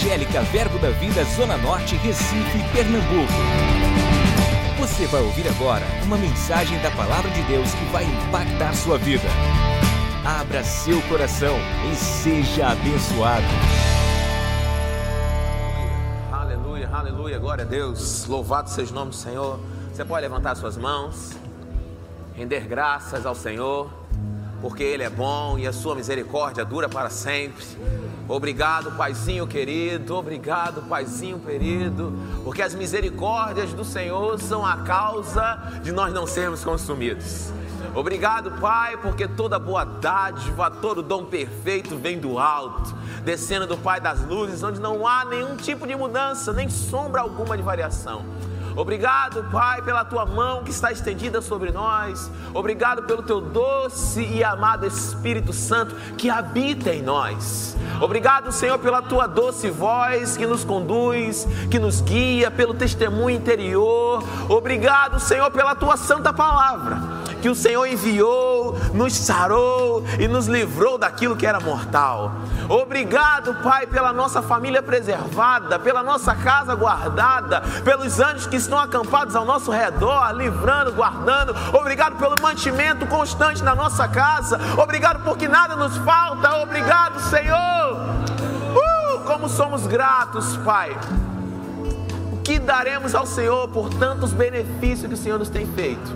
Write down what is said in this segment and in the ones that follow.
Evangélica Verbo da Vida Zona Norte, Recife, Pernambuco. Você vai ouvir agora uma mensagem da Palavra de Deus que vai impactar sua vida. Abra seu coração e seja abençoado. Aleluia, aleluia, glória a Deus. Louvado seja o nome do Senhor. Você pode levantar suas mãos, render graças ao Senhor, porque Ele é bom e a sua misericórdia dura para sempre. Obrigado, Paizinho querido, obrigado, Paizinho querido, porque as misericórdias do Senhor são a causa de nós não sermos consumidos. Obrigado, Pai, porque toda boa dádiva, todo dom perfeito vem do alto, descendo do Pai das luzes, onde não há nenhum tipo de mudança, nem sombra alguma de variação. Obrigado, Pai, pela tua mão que está estendida sobre nós. Obrigado pelo teu doce e amado Espírito Santo que habita em nós. Obrigado, Senhor, pela tua doce voz que nos conduz, que nos guia, pelo testemunho interior. Obrigado, Senhor, pela tua santa palavra que o Senhor enviou, nos sarou e nos livrou daquilo que era mortal. Obrigado, Pai, pela nossa família preservada, pela nossa casa guardada, pelos anjos que estão acampados ao nosso redor, livrando, guardando. Obrigado pelo mantimento constante na nossa casa. Obrigado porque nada nos falta. Obrigado, Senhor. Uh, como somos gratos, Pai. O que daremos ao Senhor por tantos benefícios que o Senhor nos tem feito?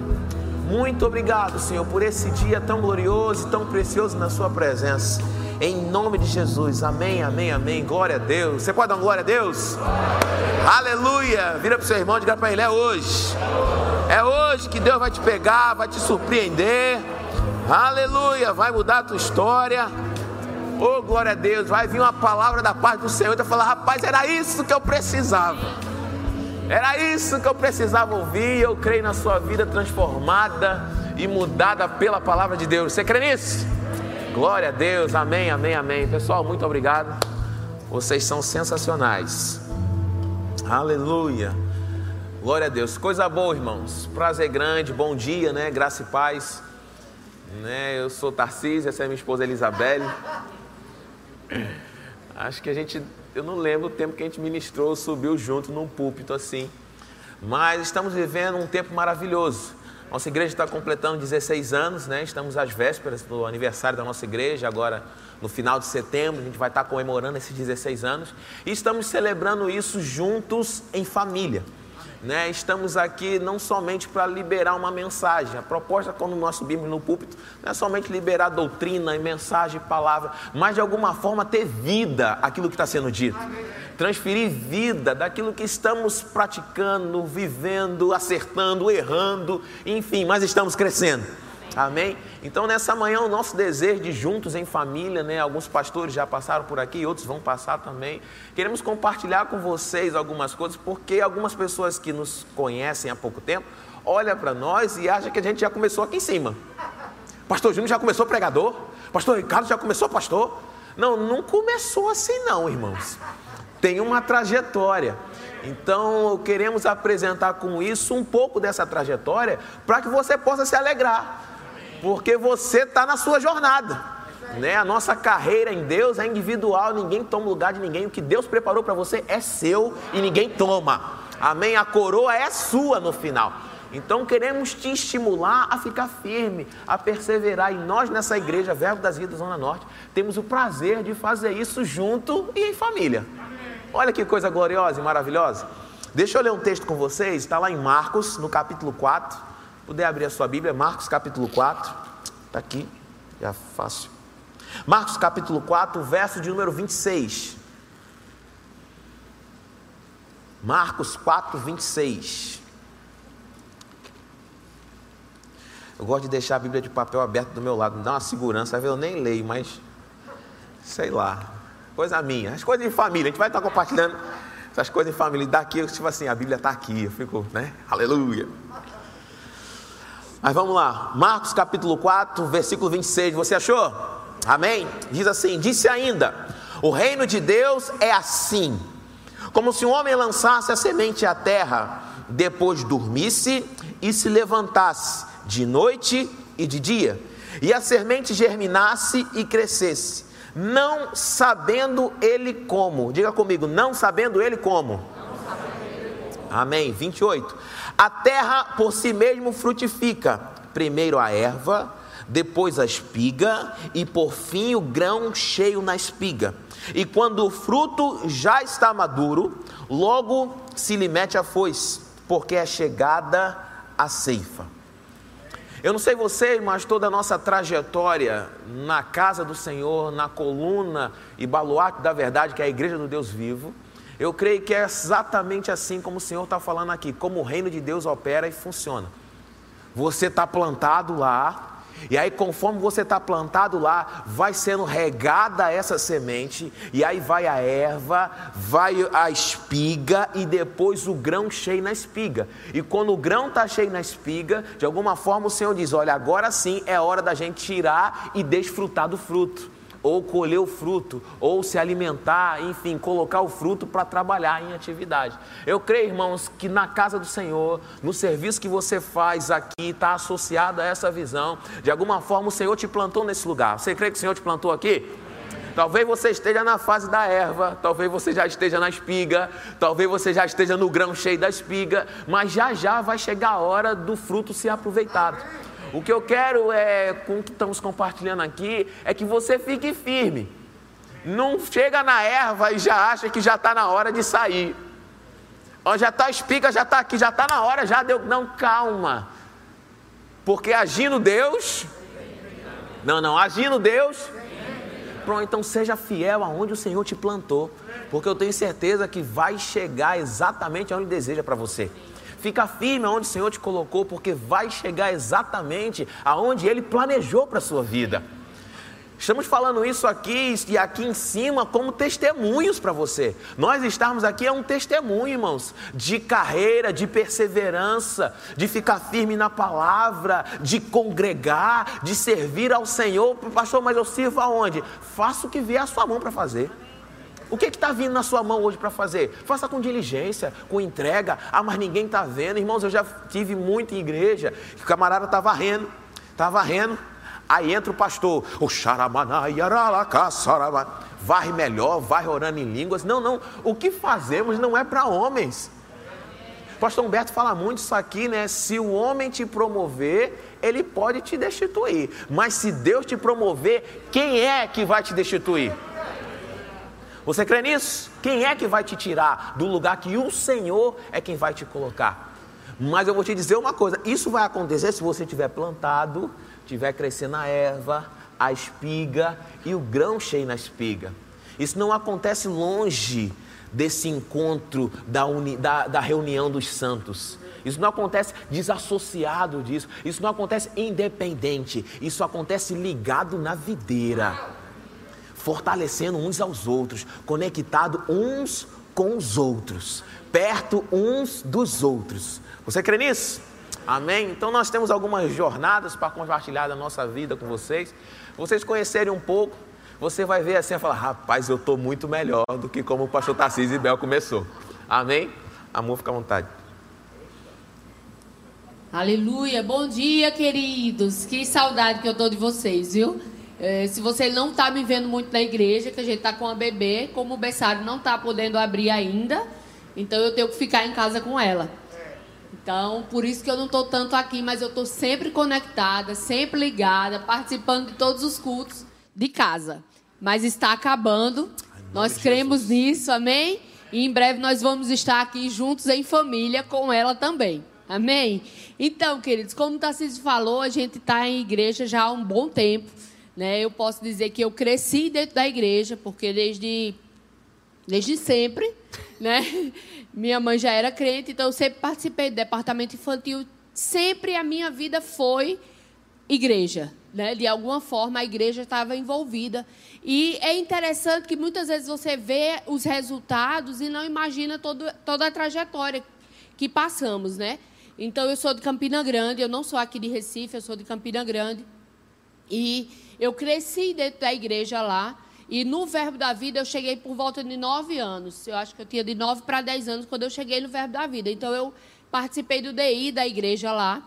Muito obrigado, Senhor, por esse dia tão glorioso e tão precioso na Sua presença. Em nome de Jesus, amém, amém, amém. Glória a Deus. Você pode dar glória a Deus? Aleluia. Vira para o seu irmão e diga para ele: é hoje. É hoje que Deus vai te pegar, vai te surpreender. Aleluia. Vai mudar a tua história. Oh, glória a Deus. Vai vir uma palavra da parte do Senhor e vai falar: rapaz, era isso que eu precisava. Era isso que eu precisava ouvir. Eu creio na sua vida transformada e mudada pela palavra de Deus. Você crê nisso? Glória a Deus, amém, amém, amém. Pessoal, muito obrigado. Vocês são sensacionais. Aleluia. Glória a Deus. Coisa boa, irmãos. Prazer grande, bom dia, né? Graça e paz. Né? Eu sou Tarcísio, essa é minha esposa Elizabeth. Acho que a gente eu não lembro o tempo que a gente ministrou, subiu junto num púlpito assim. Mas estamos vivendo um tempo maravilhoso. Nossa igreja está completando 16 anos, né? Estamos às vésperas do aniversário da nossa igreja, agora no final de setembro, a gente vai estar comemorando esses 16 anos. E estamos celebrando isso juntos em família. Né? Estamos aqui não somente para liberar uma mensagem. A proposta, quando nós subimos no púlpito, não é somente liberar doutrina e mensagem palavra, mas de alguma forma ter vida aquilo que está sendo dito. Transferir vida daquilo que estamos praticando, vivendo, acertando, errando, enfim, mas estamos crescendo. Amém? Então, nessa manhã, o nosso desejo de juntos em família, né? Alguns pastores já passaram por aqui, outros vão passar também. Queremos compartilhar com vocês algumas coisas, porque algumas pessoas que nos conhecem há pouco tempo olham para nós e acham que a gente já começou aqui em cima. Pastor Júnior já começou pregador? Pastor Ricardo já começou pastor? Não, não começou assim, não, irmãos. Tem uma trajetória. Então, queremos apresentar com isso um pouco dessa trajetória para que você possa se alegrar porque você está na sua jornada. Né? A nossa carreira em Deus é individual, ninguém toma lugar de ninguém. O que Deus preparou para você é seu e ninguém toma. Amém? A coroa é sua no final. Então queremos te estimular a ficar firme, a perseverar. E nós nessa igreja, Verbo das Vidas Zona Norte, temos o prazer de fazer isso junto e em família. Olha que coisa gloriosa e maravilhosa. Deixa eu ler um texto com vocês, está lá em Marcos, no capítulo 4 puder abrir a sua Bíblia, Marcos capítulo 4, está aqui, já fácil. Marcos capítulo 4, verso de número 26. Marcos 4, 26. Eu gosto de deixar a Bíblia de papel aberta do meu lado, me dá uma segurança, eu nem leio, mas sei lá, coisa minha, as coisas de família, a gente vai estar compartilhando essas coisas de família. Daqui, tipo assim, a Bíblia está aqui, eu fico, né? Aleluia. Mas vamos lá, Marcos capítulo 4, versículo 26, você achou? Amém? Diz assim: Disse ainda: O reino de Deus é assim, como se um homem lançasse a semente à terra, depois dormisse e se levantasse de noite e de dia, e a semente germinasse e crescesse, não sabendo ele como. Diga comigo, não sabendo ele como. Amém. 28. A terra por si mesmo frutifica, primeiro a erva, depois a espiga e por fim o grão cheio na espiga. E quando o fruto já está maduro, logo se lhe mete a foice, porque é chegada a ceifa. Eu não sei vocês, mas toda a nossa trajetória na casa do Senhor, na coluna e baluarte da verdade, que é a igreja do Deus vivo, eu creio que é exatamente assim como o Senhor está falando aqui, como o reino de Deus opera e funciona. Você está plantado lá, e aí, conforme você está plantado lá, vai sendo regada essa semente, e aí vai a erva, vai a espiga e depois o grão cheio na espiga. E quando o grão está cheio na espiga, de alguma forma o Senhor diz: Olha, agora sim é hora da gente tirar e desfrutar do fruto ou colher o fruto, ou se alimentar, enfim, colocar o fruto para trabalhar em atividade. Eu creio, irmãos, que na casa do Senhor, no serviço que você faz aqui, está associado a essa visão. De alguma forma, o Senhor te plantou nesse lugar. Você crê que o Senhor te plantou aqui? Talvez você esteja na fase da erva, talvez você já esteja na espiga, talvez você já esteja no grão cheio da espiga, mas já já vai chegar a hora do fruto ser aproveitado. O que eu quero é, com o que estamos compartilhando aqui, é que você fique firme. Não chega na erva e já acha que já está na hora de sair. Ó, já está espiga, já está aqui, já está na hora, já deu. Não, calma. Porque agindo Deus. Não, não, agindo Deus. Pronto, então seja fiel aonde o Senhor te plantou. Porque eu tenho certeza que vai chegar exatamente aonde deseja para você. Fica firme aonde o Senhor te colocou, porque vai chegar exatamente aonde Ele planejou para a sua vida. Estamos falando isso aqui e aqui em cima como testemunhos para você. Nós estarmos aqui é um testemunho, irmãos, de carreira, de perseverança, de ficar firme na palavra, de congregar, de servir ao Senhor. Pastor, mas eu sirvo aonde? Faça o que vier a sua mão para fazer. O que está vindo na sua mão hoje para fazer? Faça com diligência, com entrega. Ah, mas ninguém está vendo. Irmãos, eu já tive muito em igreja que o camarada está varrendo, está varrendo. Aí entra o pastor, o varre melhor, varre orando em línguas. Não, não, o que fazemos não é para homens. Pastor Humberto fala muito isso aqui, né? Se o homem te promover, ele pode te destituir. Mas se Deus te promover, quem é que vai te destituir? Você crê nisso? Quem é que vai te tirar do lugar que o Senhor é quem vai te colocar? Mas eu vou te dizer uma coisa: isso vai acontecer se você tiver plantado, tiver crescendo a erva, a espiga e o grão cheio na espiga. Isso não acontece longe desse encontro da, uni, da, da reunião dos santos. Isso não acontece desassociado disso. Isso não acontece independente. Isso acontece ligado na videira fortalecendo uns aos outros, conectado uns com os outros, perto uns dos outros. Você crê nisso? Amém? Então nós temos algumas jornadas para compartilhar da nossa vida com vocês. Vocês conhecerem um pouco, você vai ver assim e falar: rapaz, eu estou muito melhor do que como o pastor Tarcísio e Bel começou. Amém? Amor, fica à vontade. Aleluia. Bom dia, queridos. Que saudade que eu estou de vocês, viu? É, se você não está me vendo muito na igreja, que a gente está com a bebê, como o berçário não está podendo abrir ainda, então eu tenho que ficar em casa com ela. Então, por isso que eu não estou tanto aqui, mas eu estou sempre conectada, sempre ligada, participando de todos os cultos de casa. Mas está acabando, nós cremos nisso, amém? E em breve nós vamos estar aqui juntos em família com ela também. Amém? Então, queridos, como o Tarcísio falou, a gente está em igreja já há um bom tempo. Né? Eu posso dizer que eu cresci dentro da igreja, porque desde, desde sempre, né? minha mãe já era crente, então eu sempre participei do departamento infantil. Sempre a minha vida foi igreja. Né? De alguma forma, a igreja estava envolvida. E é interessante que muitas vezes você vê os resultados e não imagina todo, toda a trajetória que passamos. Né? Então, eu sou de Campina Grande, eu não sou aqui de Recife, eu sou de Campina Grande. E eu cresci dentro da igreja lá. E no Verbo da Vida eu cheguei por volta de nove anos. Eu acho que eu tinha de nove para dez anos quando eu cheguei no Verbo da Vida. Então eu participei do DI da igreja lá.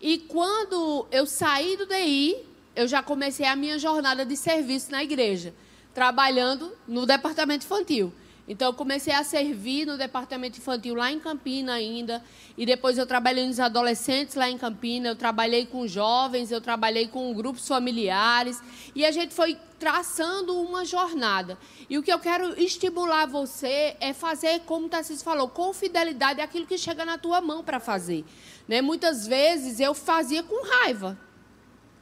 E quando eu saí do DI, eu já comecei a minha jornada de serviço na igreja. trabalhando no departamento infantil. Então, eu comecei a servir no departamento infantil lá em Campina ainda. E depois eu trabalhei nos adolescentes lá em Campina. Eu trabalhei com jovens, eu trabalhei com grupos familiares. E a gente foi traçando uma jornada. E o que eu quero estimular você é fazer, como o Tarcísio falou, com fidelidade aquilo que chega na tua mão para fazer. Né? Muitas vezes eu fazia com raiva.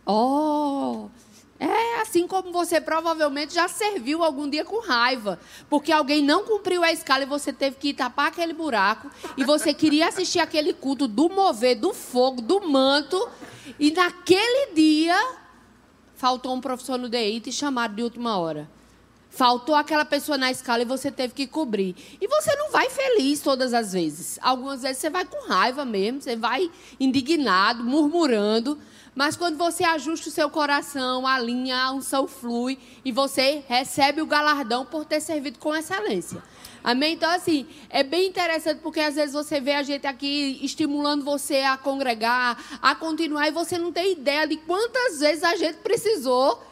Oh, é assim como você provavelmente já serviu algum dia com raiva, porque alguém não cumpriu a escala e você teve que tapar aquele buraco e você queria assistir aquele culto do mover, do fogo, do manto e naquele dia faltou um professor no DI e te chamaram de última hora. Faltou aquela pessoa na escala e você teve que cobrir. E você não vai feliz todas as vezes. Algumas vezes você vai com raiva mesmo, você vai indignado, murmurando. Mas quando você ajusta o seu coração, alinha, a unção flui e você recebe o galardão por ter servido com excelência. Amém? Então, assim, é bem interessante porque às vezes você vê a gente aqui estimulando você a congregar, a continuar, e você não tem ideia de quantas vezes a gente precisou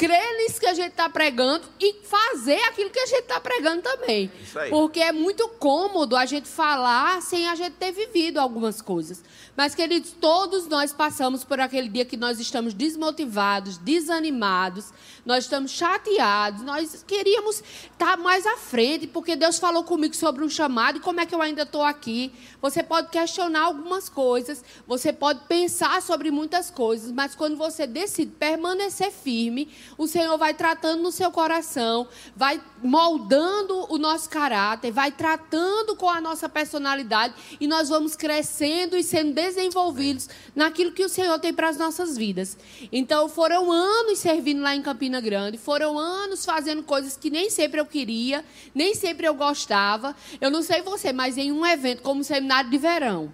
crer nisso que a gente está pregando e fazer aquilo que a gente está pregando também. Porque é muito cômodo a gente falar sem a gente ter vivido algumas coisas. Mas, queridos, todos nós passamos por aquele dia que nós estamos desmotivados, desanimados, nós estamos chateados, nós queríamos estar mais à frente, porque Deus falou comigo sobre um chamado e como é que eu ainda estou aqui. Você pode questionar algumas coisas, você pode pensar sobre muitas coisas, mas quando você decide permanecer firme, o Senhor vai tratando no seu coração, vai moldando o nosso caráter, vai tratando com a nossa personalidade e nós vamos crescendo e sendo desenvolvidos naquilo que o Senhor tem para as nossas vidas. Então, foram anos servindo lá em Campina Grande, foram anos fazendo coisas que nem sempre eu queria, nem sempre eu gostava. Eu não sei você, mas em um evento como o seminário de verão,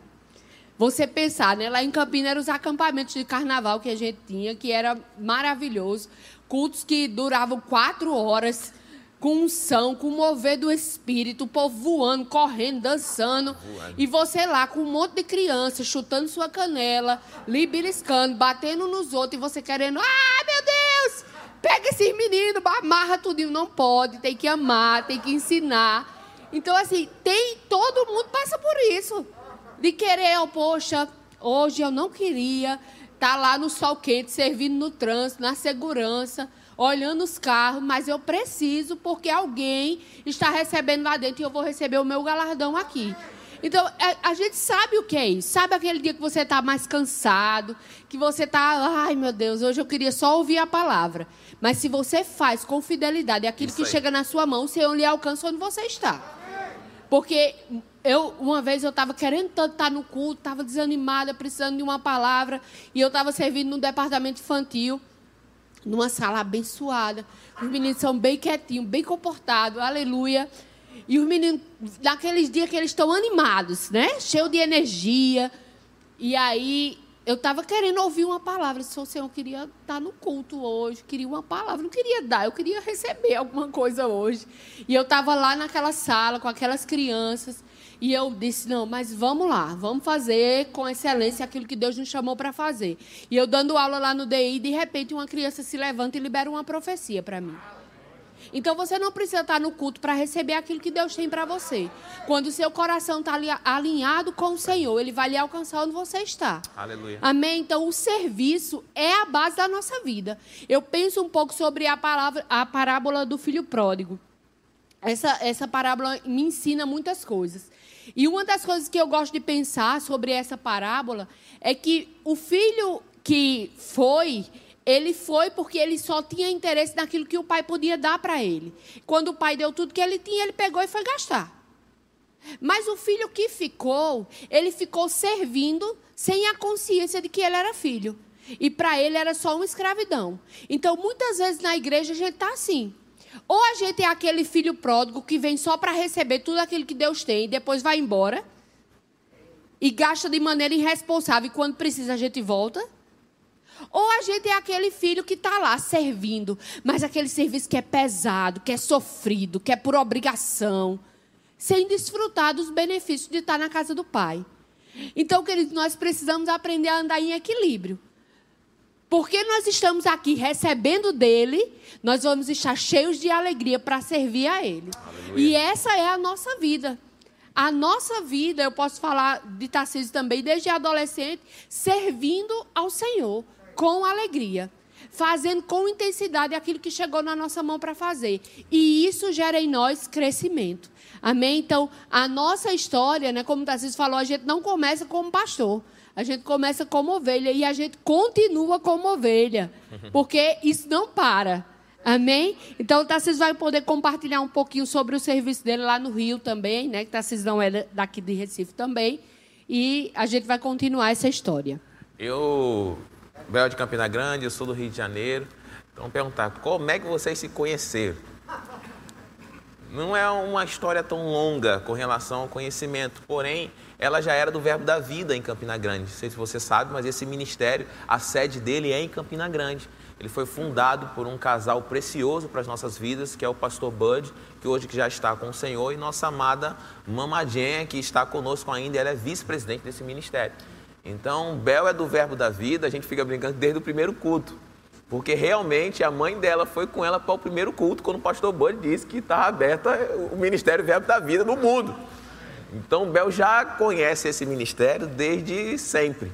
você pensar, né? Lá em Campina eram os acampamentos de carnaval que a gente tinha, que era maravilhoso. Cultos que duravam quatro horas com unção, com mover do espírito, o povo voando, correndo, dançando. E você lá com um monte de criança, chutando sua canela, libiliscando, batendo nos outros, e você querendo, ah, meu Deus! Pega esses meninos, amarra tudinho. Não pode, tem que amar, tem que ensinar. Então, assim, tem, todo mundo passa por isso. De querer, oh, poxa, hoje eu não queria estar tá lá no sol quente, servindo no trânsito, na segurança olhando os carros, mas eu preciso porque alguém está recebendo lá dentro e eu vou receber o meu galardão aqui. Então, é, a gente sabe o que é isso. Sabe aquele dia que você está mais cansado, que você está, ai meu Deus, hoje eu queria só ouvir a palavra. Mas se você faz com fidelidade aquilo que chega na sua mão, o Senhor lhe alcança onde você está. Porque eu, uma vez eu estava querendo tanto estar no culto, estava desanimada, precisando de uma palavra, e eu estava servindo no departamento infantil numa sala abençoada. Os meninos são bem quietinhos, bem comportados, aleluia. E os meninos, naqueles dias que eles estão animados, né? Cheio de energia. E aí eu estava querendo ouvir uma palavra. Se o Senhor queria estar no culto hoje, queria uma palavra. Não queria dar, eu queria receber alguma coisa hoje. E eu estava lá naquela sala com aquelas crianças. E eu disse: não, mas vamos lá, vamos fazer com excelência aquilo que Deus nos chamou para fazer. E eu dando aula lá no DI, de repente uma criança se levanta e libera uma profecia para mim. Então você não precisa estar no culto para receber aquilo que Deus tem para você. Quando o seu coração está alinhado com o Senhor, Ele vai lhe alcançar onde você está. Aleluia. Amém? Então o serviço é a base da nossa vida. Eu penso um pouco sobre a, palavra, a parábola do filho pródigo. Essa, essa parábola me ensina muitas coisas. E uma das coisas que eu gosto de pensar sobre essa parábola é que o filho que foi, ele foi porque ele só tinha interesse naquilo que o pai podia dar para ele. Quando o pai deu tudo que ele tinha, ele pegou e foi gastar. Mas o filho que ficou, ele ficou servindo sem a consciência de que ele era filho. E para ele era só uma escravidão. Então, muitas vezes na igreja a gente está assim. Ou a gente é aquele filho pródigo que vem só para receber tudo aquilo que Deus tem e depois vai embora e gasta de maneira irresponsável e quando precisa a gente volta. Ou a gente é aquele filho que está lá servindo, mas aquele serviço que é pesado, que é sofrido, que é por obrigação, sem desfrutar dos benefícios de estar na casa do Pai. Então, queridos, nós precisamos aprender a andar em equilíbrio. Porque nós estamos aqui recebendo dele, nós vamos estar cheios de alegria para servir a ele. Aleluia. E essa é a nossa vida. A nossa vida, eu posso falar de Tarcísio também, desde adolescente, servindo ao Senhor com alegria, fazendo com intensidade aquilo que chegou na nossa mão para fazer. E isso gera em nós crescimento. Amém? Então, a nossa história, né, como o Tarcísio falou, a gente não começa como pastor. A gente começa como ovelha e a gente continua como ovelha. Porque isso não para. Amém? Então, o Tarcísio vai poder compartilhar um pouquinho sobre o serviço dele lá no Rio também, né? Que Tarcísio não é daqui de Recife também. E a gente vai continuar essa história. Eu, Bel de Campina Grande, eu sou do Rio de Janeiro. Então, perguntar, como é que vocês se conheceram? Não é uma história tão longa com relação ao conhecimento, porém, ela já era do Verbo da Vida em Campina Grande. Não sei se você sabe, mas esse ministério, a sede dele é em Campina Grande. Ele foi fundado por um casal precioso para as nossas vidas, que é o pastor Bud, que hoje já está com o Senhor, e nossa amada Mama Jen, que está conosco ainda, ela é vice-presidente desse ministério. Então, Bel é do verbo da vida, a gente fica brincando desde o primeiro culto. Porque realmente a mãe dela foi com ela para o primeiro culto, quando o pastor Bud disse que está aberto o Ministério Verbo da Vida no mundo. Então, Bel já conhece esse ministério desde sempre.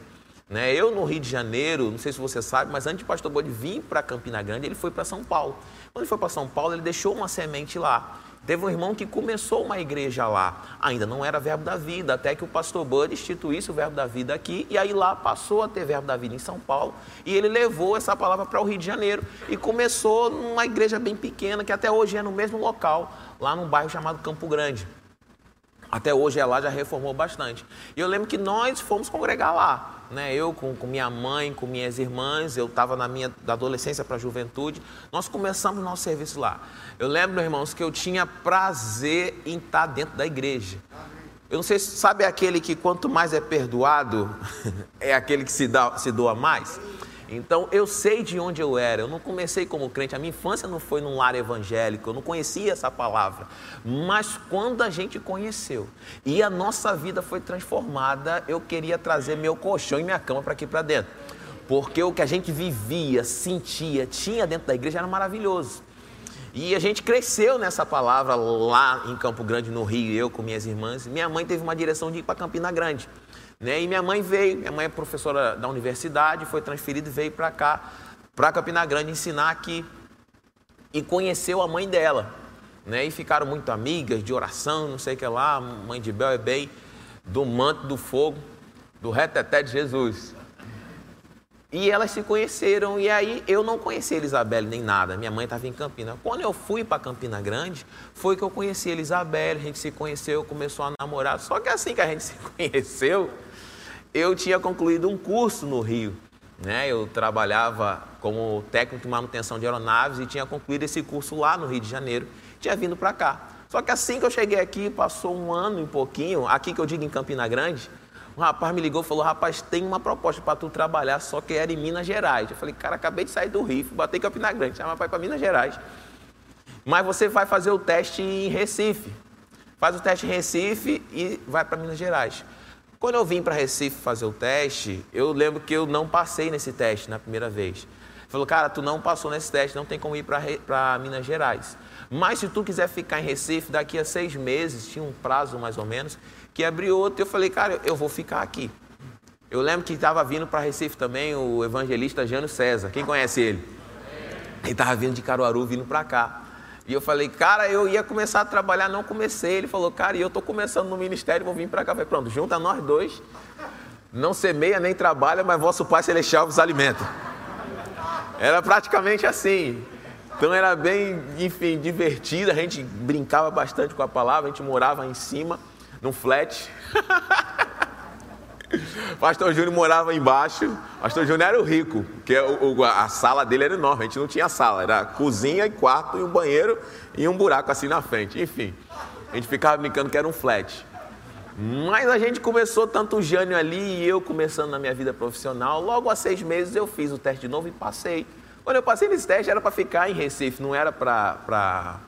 Né? Eu, no Rio de Janeiro, não sei se você sabe, mas antes do pastor Bode vir para Campina Grande, ele foi para São Paulo. Quando ele foi para São Paulo, ele deixou uma semente lá. Teve um irmão que começou uma igreja lá. Ainda não era verbo da vida, até que o pastor Bud instituísse o verbo da vida aqui. E aí lá passou a ter verbo da vida em São Paulo. E ele levou essa palavra para o Rio de Janeiro. E começou numa igreja bem pequena, que até hoje é no mesmo local, lá num bairro chamado Campo Grande. Até hoje é lá, já reformou bastante. E eu lembro que nós fomos congregar lá né? Eu com, com minha mãe, com minhas irmãs, eu estava na minha da adolescência para a juventude. Nós começamos nosso serviço lá. Eu lembro, irmãos, que eu tinha prazer em estar dentro da igreja. Eu não sei se sabe aquele que quanto mais é perdoado, é aquele que se, dá, se doa mais. Então eu sei de onde eu era. Eu não comecei como crente. A minha infância não foi num lar evangélico. Eu não conhecia essa palavra. Mas quando a gente conheceu e a nossa vida foi transformada, eu queria trazer meu colchão e minha cama para aqui para dentro. Porque o que a gente vivia, sentia, tinha dentro da igreja era maravilhoso. E a gente cresceu nessa palavra lá em Campo Grande, no Rio, eu com minhas irmãs. Minha mãe teve uma direção de ir para Campina Grande. Né? E minha mãe veio, minha mãe é professora da universidade, foi transferida e veio para cá, para Campina Grande, ensinar aqui. E conheceu a mãe dela. Né? E ficaram muito amigas de oração, não sei o que lá. mãe de Bel é bem do manto do fogo, do reteté de Jesus. E elas se conheceram, e aí eu não conhecia Elizabeth nem nada, minha mãe estava em Campina. Quando eu fui para Campina Grande, foi que eu conheci Elizabeth, a gente se conheceu, começou a namorar. Só que assim que a gente se conheceu, eu tinha concluído um curso no Rio. Né? Eu trabalhava como técnico de manutenção de aeronaves e tinha concluído esse curso lá no Rio de Janeiro. Tinha vindo para cá. Só que assim que eu cheguei aqui, passou um ano e pouquinho, aqui que eu digo em Campina Grande, um rapaz me ligou e falou: Rapaz, tem uma proposta para tu trabalhar, só que era em Minas Gerais. Eu falei: Cara, acabei de sair do Rio, batei em Campina Grande, chama para Minas Gerais. Mas você vai fazer o teste em Recife. Faz o teste em Recife e vai para Minas Gerais. Quando eu vim para Recife fazer o teste, eu lembro que eu não passei nesse teste na primeira vez. Falou, cara, tu não passou nesse teste, não tem como ir para Minas Gerais. Mas se tu quiser ficar em Recife, daqui a seis meses, tinha um prazo mais ou menos, que abriu outro, eu falei, cara, eu vou ficar aqui. Eu lembro que estava vindo para Recife também o evangelista Jânio César. Quem conhece ele? Ele estava vindo de Caruaru, vindo para cá. E eu falei, cara, eu ia começar a trabalhar, não comecei. Ele falou, cara, e eu estou começando no ministério, vou vir para cá. Eu falei, pronto, junta nós dois. Não semeia nem trabalha, mas vosso Pai Celestial vos alimenta. Era praticamente assim. Então era bem, enfim, divertido. A gente brincava bastante com a palavra, a gente morava em cima, num flat. Pastor Júnior morava embaixo. Pastor Júnior era o rico, porque a sala dele era enorme. A gente não tinha sala, era cozinha e quarto e um banheiro e um buraco assim na frente. Enfim, a gente ficava brincando que era um flat. Mas a gente começou, tanto o Jânio ali e eu começando na minha vida profissional. Logo há seis meses eu fiz o teste de novo e passei. Quando eu passei nesse teste era para ficar em Recife, não era para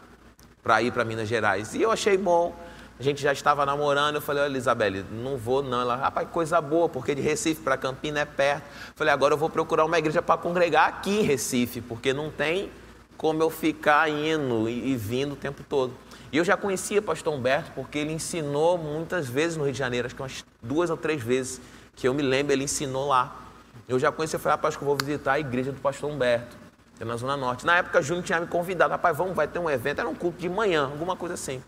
ir para Minas Gerais. E eu achei bom A gente já estava namorando, eu falei, olha, Isabelle, não vou não. Ela, rapaz, coisa boa, porque de Recife para Campina é perto. Falei, agora eu vou procurar uma igreja para congregar aqui em Recife, porque não tem como eu ficar indo e, e vindo o tempo todo. E eu já conhecia o pastor Humberto, porque ele ensinou muitas vezes no Rio de Janeiro, acho que umas duas ou três vezes, que eu me lembro, ele ensinou lá. Eu já conheci, eu falei, rapaz, que eu vou visitar a igreja do pastor Humberto, que é na Zona Norte. Na época, Júnior tinha me convidado, rapaz, vamos, vai ter um evento, era um culto de manhã, alguma coisa assim.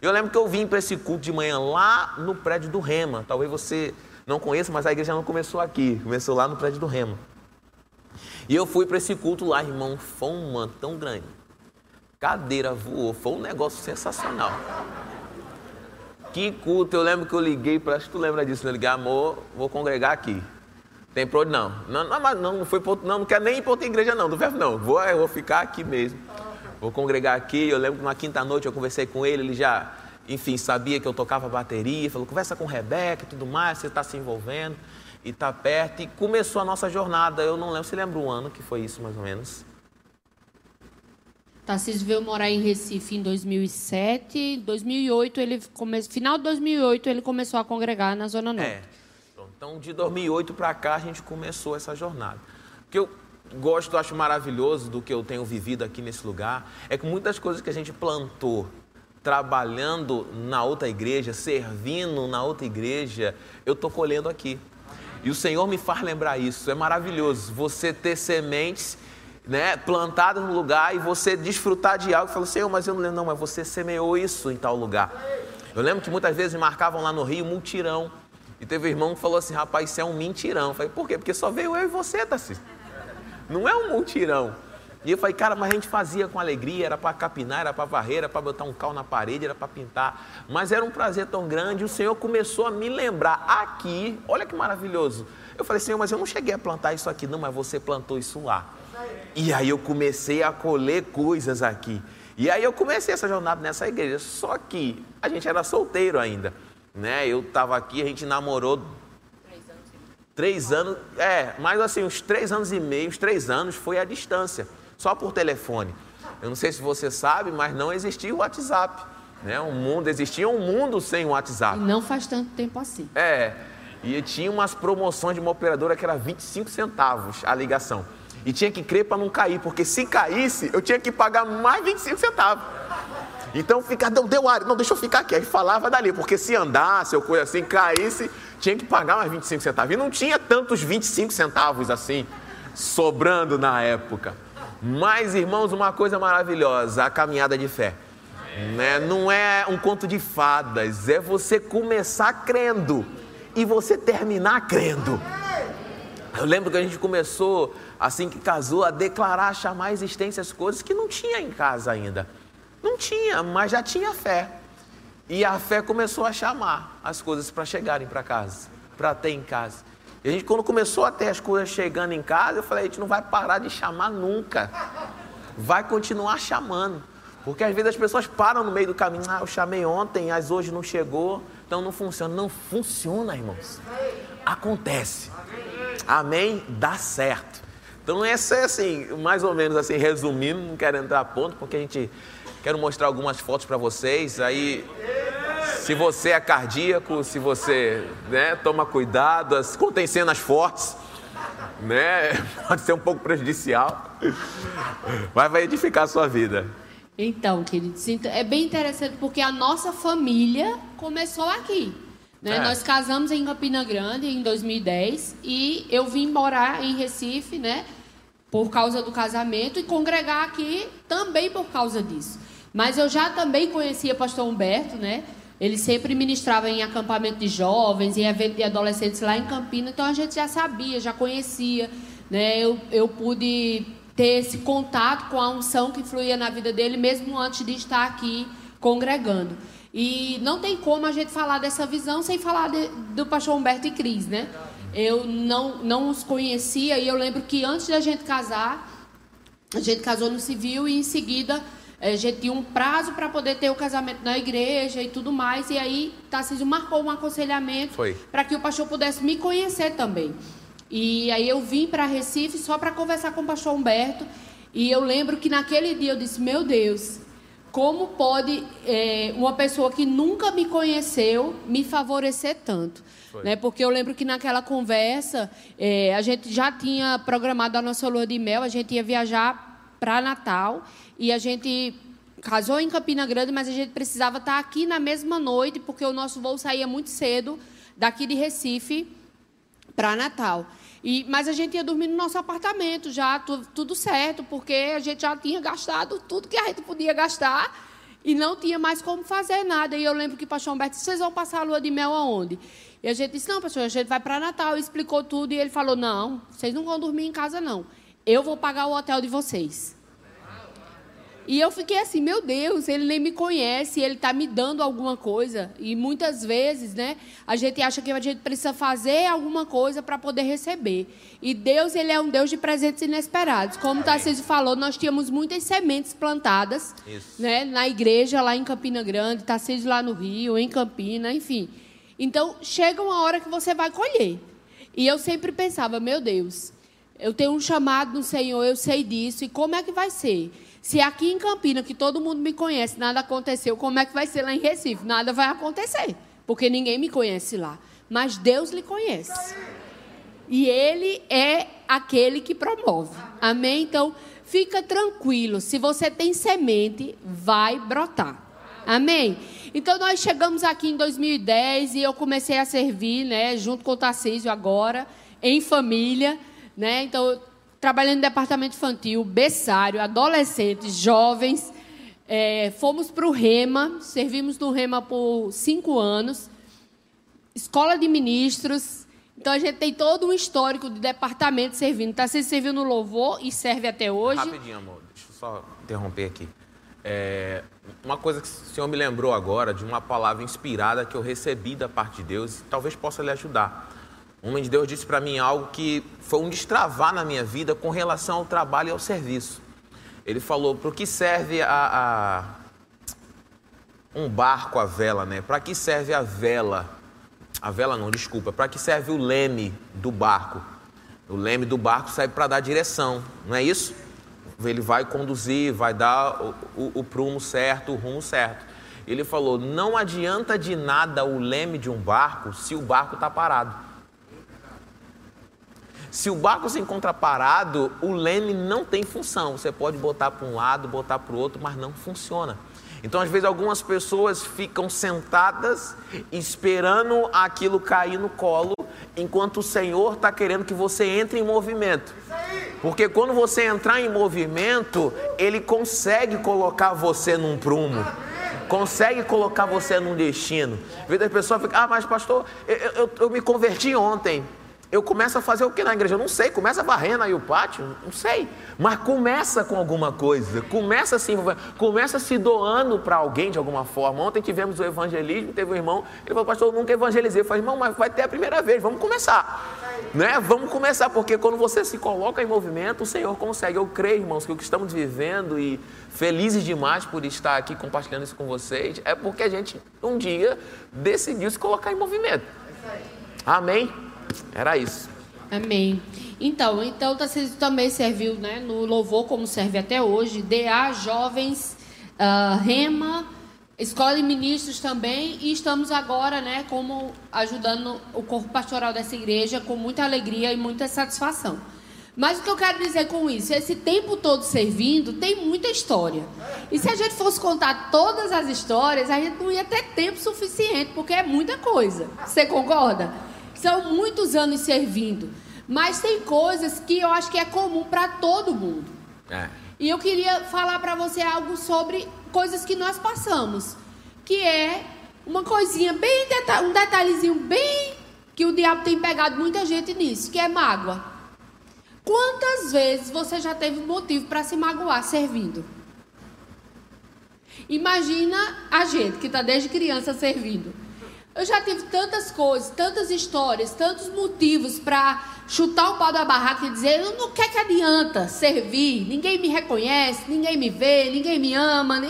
Eu lembro que eu vim para esse culto de manhã lá no prédio do Rema. Talvez você não conheça, mas a igreja não começou aqui, começou lá no prédio do Rema. E eu fui para esse culto lá, irmão, foi um manto tão grande. Cadeira voou, foi um negócio sensacional. Que culto, eu lembro que eu liguei, para, acho que tu lembra disso, eu liguei, amor, vou congregar aqui. Tem por não. Não, não, não, não foi não, não quero nem ir para outra igreja não, do verbo não, vou, eu vou ficar aqui mesmo vou congregar aqui. Eu lembro que na quinta noite eu conversei com ele, ele já, enfim, sabia que eu tocava bateria, falou, conversa com Rebeca e tudo mais, você está se envolvendo e está perto. E começou a nossa jornada, eu não lembro, você lembra o ano que foi isso mais ou menos? Tarcísio veio morar em Recife em 2007. Em 2008, ele come... final de 2008, ele começou a congregar na Zona Norte. É. Então, de 2008 para cá, a gente começou essa jornada. Porque eu gosto, acho maravilhoso do que eu tenho vivido aqui nesse lugar, é que muitas coisas que a gente plantou trabalhando na outra igreja, servindo na outra igreja, eu estou colhendo aqui. E o Senhor me faz lembrar isso. É maravilhoso você ter sementes né, plantadas no lugar e você desfrutar de algo falar, Senhor, mas eu não lembro, não, mas você semeou isso em tal lugar. Eu lembro que muitas vezes marcavam lá no Rio multirão. E teve um irmão que falou assim, rapaz, isso é um mentirão. Eu falei, por quê? Porque só veio eu e você, Tarcísio. Não é um multirão. E eu falei, cara, mas a gente fazia com alegria, era para capinar, era para varrer, era para botar um cal na parede, era para pintar. Mas era um prazer tão grande, o Senhor começou a me lembrar aqui, olha que maravilhoso. Eu falei, Senhor, mas eu não cheguei a plantar isso aqui, não, mas você plantou isso lá. E aí eu comecei a colher coisas aqui. E aí eu comecei essa jornada nessa igreja. Só que a gente era solteiro ainda. Né? Eu estava aqui, a gente namorou Três anos, é, mas assim, uns três anos e meio, uns três anos foi à distância, só por telefone. Eu não sei se você sabe, mas não existia o WhatsApp. Né? Um mundo, existia um mundo sem o WhatsApp. E não faz tanto tempo assim. É, e tinha umas promoções de uma operadora que era 25 centavos a ligação. E tinha que crer para não cair, porque se caísse, eu tinha que pagar mais 25 centavos. Então fica, deu, deu ar, não, deixa eu ficar aqui. Aí falava dali, porque se andasse ou coisa assim, caísse, tinha que pagar mais 25 centavos. E não tinha tantos 25 centavos assim, sobrando na época. Mas, irmãos, uma coisa maravilhosa, a caminhada de fé. Né? Não é um conto de fadas, é você começar crendo e você terminar crendo. Eu lembro que a gente começou, assim que casou, a declarar, chamar a existência as coisas que não tinha em casa ainda. Não tinha, mas já tinha fé. E a fé começou a chamar as coisas para chegarem para casa, para ter em casa. E a gente, quando começou a ter as coisas chegando em casa, eu falei: a gente não vai parar de chamar nunca. Vai continuar chamando. Porque às vezes as pessoas param no meio do caminho. Ah, eu chamei ontem, mas hoje não chegou, então não funciona. Não funciona, irmãos. Acontece. Amém? Dá certo. Então, essa é assim, mais ou menos assim, resumindo, não quero entrar a ponto, porque a gente Quero mostrar algumas fotos para vocês. Aí, se você é cardíaco, se você né, toma cuidado, as, contém cenas fortes, né, pode ser um pouco prejudicial, mas vai edificar a sua vida. Então, queridos, é bem interessante porque a nossa família começou aqui. Né? É. Nós casamos em Campina Grande em 2010 e eu vim morar em Recife, né? Por causa do casamento e congregar aqui também por causa disso. Mas eu já também conhecia pastor Humberto, né? Ele sempre ministrava em acampamento de jovens, em evento de adolescentes lá em Campinas, então a gente já sabia, já conhecia, né? Eu, eu pude ter esse contato com a unção que fluía na vida dele, mesmo antes de estar aqui congregando. E não tem como a gente falar dessa visão sem falar de, do pastor Humberto e Cris, né? Eu não, não os conhecia e eu lembro que antes da gente casar, a gente casou no civil e em seguida a gente tinha um prazo para poder ter o casamento na igreja e tudo mais. E aí, Tarcísio marcou um aconselhamento para que o pastor pudesse me conhecer também. E aí eu vim para Recife só para conversar com o pastor Humberto. E eu lembro que naquele dia eu disse: Meu Deus, como pode é, uma pessoa que nunca me conheceu me favorecer tanto. Né? Porque eu lembro que naquela conversa é, a gente já tinha programado a nossa lua de mel, a gente ia viajar para Natal e a gente casou em Campina Grande, mas a gente precisava estar aqui na mesma noite porque o nosso voo saía muito cedo daqui de Recife para Natal. E, mas a gente ia dormir no nosso apartamento já, tudo, tudo certo, porque a gente já tinha gastado tudo que a gente podia gastar e não tinha mais como fazer nada. E eu lembro que o pastor Humberto disse, vocês vão passar a lua de mel aonde? E a gente disse, não, pastor, a gente vai para Natal. E explicou tudo e ele falou, não, vocês não vão dormir em casa, não. Eu vou pagar o hotel de vocês. E eu fiquei assim, meu Deus, ele nem me conhece, ele está me dando alguma coisa. E muitas vezes, né, a gente acha que a gente precisa fazer alguma coisa para poder receber. E Deus, ele é um Deus de presentes inesperados. Como o Tarcísio falou, nós tínhamos muitas sementes plantadas né, na igreja lá em Campina Grande, Tarcísio lá no Rio, em Campina, enfim. Então, chega uma hora que você vai colher. E eu sempre pensava, meu Deus, eu tenho um chamado no Senhor, eu sei disso, e como é que vai ser? Se aqui em Campina, que todo mundo me conhece, nada aconteceu, como é que vai ser lá em Recife? Nada vai acontecer, porque ninguém me conhece lá. Mas Deus lhe conhece. E Ele é aquele que promove. Amém? Então, fica tranquilo. Se você tem semente, vai brotar. Amém? Então, nós chegamos aqui em 2010 e eu comecei a servir, né, junto com o Tarcísio agora, em família. Né? Então, trabalhando no departamento infantil, berçário, adolescentes, jovens. É, fomos para o Rema, servimos no Rema por cinco anos. Escola de ministros. Então a gente tem todo um histórico de departamento servindo. Está se servindo no louvor e serve até hoje. Rapidinho, amor. Deixa eu só interromper aqui. É, uma coisa que o Senhor me lembrou agora de uma palavra inspirada que eu recebi da parte de Deus, talvez possa lhe ajudar. Um homem de Deus disse para mim algo que foi um destravar na minha vida com relação ao trabalho e ao serviço. Ele falou: para o que serve a, a, um barco a vela, né? Para que serve a vela? A vela não, desculpa. Para que serve o leme do barco? O leme do barco serve para dar direção, não é isso? Ele vai conduzir, vai dar o, o, o prumo certo, o rumo certo. Ele falou: não adianta de nada o leme de um barco se o barco está parado. Se o barco se encontra parado, o leme não tem função. Você pode botar para um lado, botar para o outro, mas não funciona. Então, às vezes, algumas pessoas ficam sentadas esperando aquilo cair no colo, enquanto o Senhor está querendo que você entre em movimento. Porque quando você entrar em movimento, Ele consegue colocar você num prumo consegue colocar você num destino. Às vezes a pessoa fica, ah, mas pastor, eu, eu, eu me converti ontem. Eu começo a fazer o que na igreja? Eu não sei, começa varrendo aí o pátio? Não sei. Mas começa com alguma coisa, começa assim, começa se doando para alguém de alguma forma. Ontem tivemos o evangelismo, teve um irmão, ele falou, pastor, eu nunca evangelizei. Eu falei, irmão, mas vai ter a primeira vez, vamos começar. Né? Vamos começar, porque quando você se coloca em movimento, o Senhor consegue. Eu creio, irmãos, que o que estamos vivendo e felizes demais por estar aqui compartilhando isso com vocês, é porque a gente um dia decidiu se colocar em movimento. Amém? Era isso. Amém. Então, então Tarcísio também serviu né, no louvor, como serve até hoje, DA, Jovens, uh, Rema, Escola de Ministros também, e estamos agora né, como ajudando o corpo pastoral dessa igreja com muita alegria e muita satisfação. Mas o que eu quero dizer com isso? Esse tempo todo servindo tem muita história. E se a gente fosse contar todas as histórias, a gente não ia ter tempo suficiente, porque é muita coisa. Você concorda? São muitos anos servindo. Mas tem coisas que eu acho que é comum para todo mundo. É. E eu queria falar para você algo sobre coisas que nós passamos. Que é uma coisinha bem, um detalhezinho bem que o diabo tem pegado muita gente nisso, que é mágoa. Quantas vezes você já teve motivo para se magoar servindo? Imagina a gente que está desde criança servindo. Eu já tive tantas coisas, tantas histórias, tantos motivos para chutar o pau da barraca e dizer: não quer que adianta servir, ninguém me reconhece, ninguém me vê, ninguém me ama.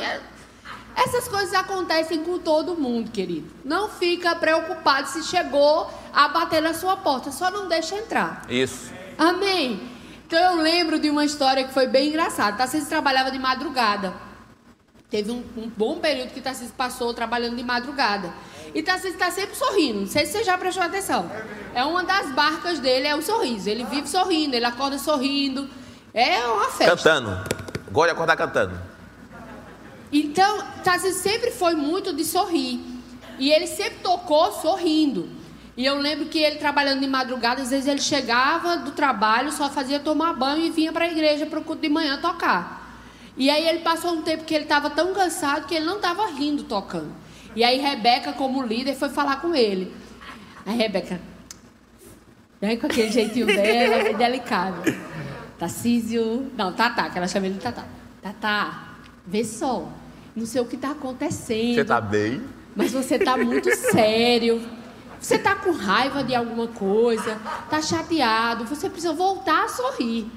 Essas coisas acontecem com todo mundo, querido. Não fica preocupado se chegou a bater na sua porta, só não deixa entrar. Isso. Amém. Então eu lembro de uma história que foi bem engraçada. Vocês trabalhava de madrugada. Teve um, um bom período que Tarcísio passou trabalhando de madrugada. E Tarcísio está sempre sorrindo. Não sei se você já prestou atenção. É uma das barcas dele, é o sorriso. Ele vive sorrindo, ele acorda sorrindo. É uma festa. Cantando. Gosta de acordar cantando. Então, Tarcísio sempre foi muito de sorrir. E ele sempre tocou sorrindo. E eu lembro que ele trabalhando de madrugada, às vezes ele chegava do trabalho, só fazia tomar banho e vinha para a igreja para o culto de manhã tocar. E aí ele passou um tempo que ele estava tão cansado que ele não estava rindo tocando. E aí Rebeca, como líder, foi falar com ele. Aí Rebeca, né, com aquele jeitinho dela, delicado. Tarcísio. Não, Tatá, que ela chama ele de Tatá. Tatá, vê só. Não sei o que está acontecendo. Você tá bem? Mas você está muito sério. Você está com raiva de alguma coisa, está chateado, você precisa voltar a sorrir.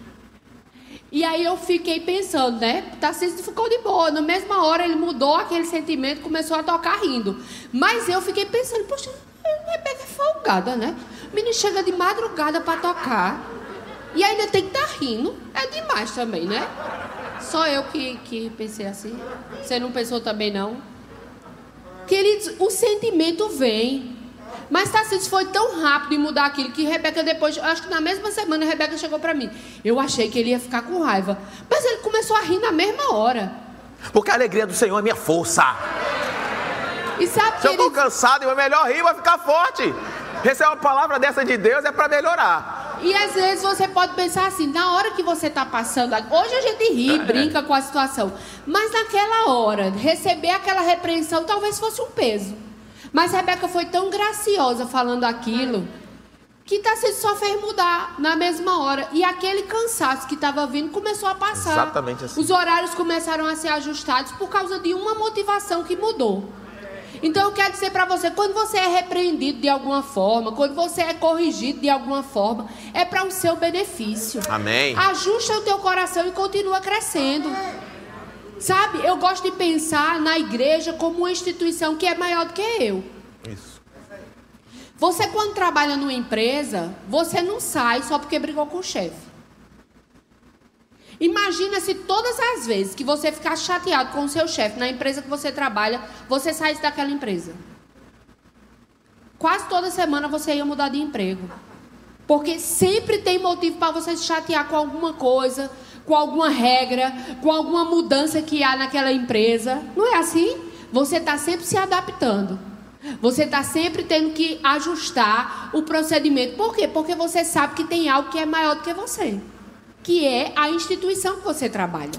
E aí eu fiquei pensando, né? Tarcísio ficou de boa. Na mesma hora ele mudou aquele sentimento, começou a tocar rindo. Mas eu fiquei pensando, poxa, Rebeca é folgada, né? O menino chega de madrugada para tocar. E ainda tem que estar tá rindo. É demais também, né? Só eu que, que pensei assim. Você não pensou também, não? Queridos, o sentimento vem. Mas Tarcísio foi tão rápido em mudar aquilo que Rebeca depois, acho que na mesma semana, Rebeca chegou para mim. Eu achei que ele ia ficar com raiva. Mas ele começou a rir na mesma hora. Porque a alegria do Senhor é minha força. E sabe Se eu estou ele... cansado, é melhor rir, vai ficar forte. Receber uma palavra dessa de Deus é para melhorar. E às vezes você pode pensar assim, na hora que você está passando, hoje a gente ri, é. brinca com a situação, mas naquela hora, receber aquela repreensão talvez fosse um peso. Mas Rebeca foi tão graciosa falando aquilo que Tarcísio só fez mudar na mesma hora. E aquele cansaço que estava vindo começou a passar. Exatamente assim. Os horários começaram a ser ajustados por causa de uma motivação que mudou. Então eu quero dizer para você, quando você é repreendido de alguma forma, quando você é corrigido de alguma forma, é para o seu benefício. Amém. Ajusta o teu coração e continua crescendo. Sabe, eu gosto de pensar na igreja como uma instituição que é maior do que eu. Isso. Você, quando trabalha numa empresa, você não sai só porque brigou com o chefe. Imagina se todas as vezes que você ficar chateado com o seu chefe na empresa que você trabalha, você saísse daquela empresa. Quase toda semana você ia mudar de emprego. Porque sempre tem motivo para você se chatear com alguma coisa, com alguma regra, com alguma mudança que há naquela empresa. Não é assim? Você está sempre se adaptando. Você está sempre tendo que ajustar o procedimento. Por quê? Porque você sabe que tem algo que é maior do que você, que é a instituição que você trabalha.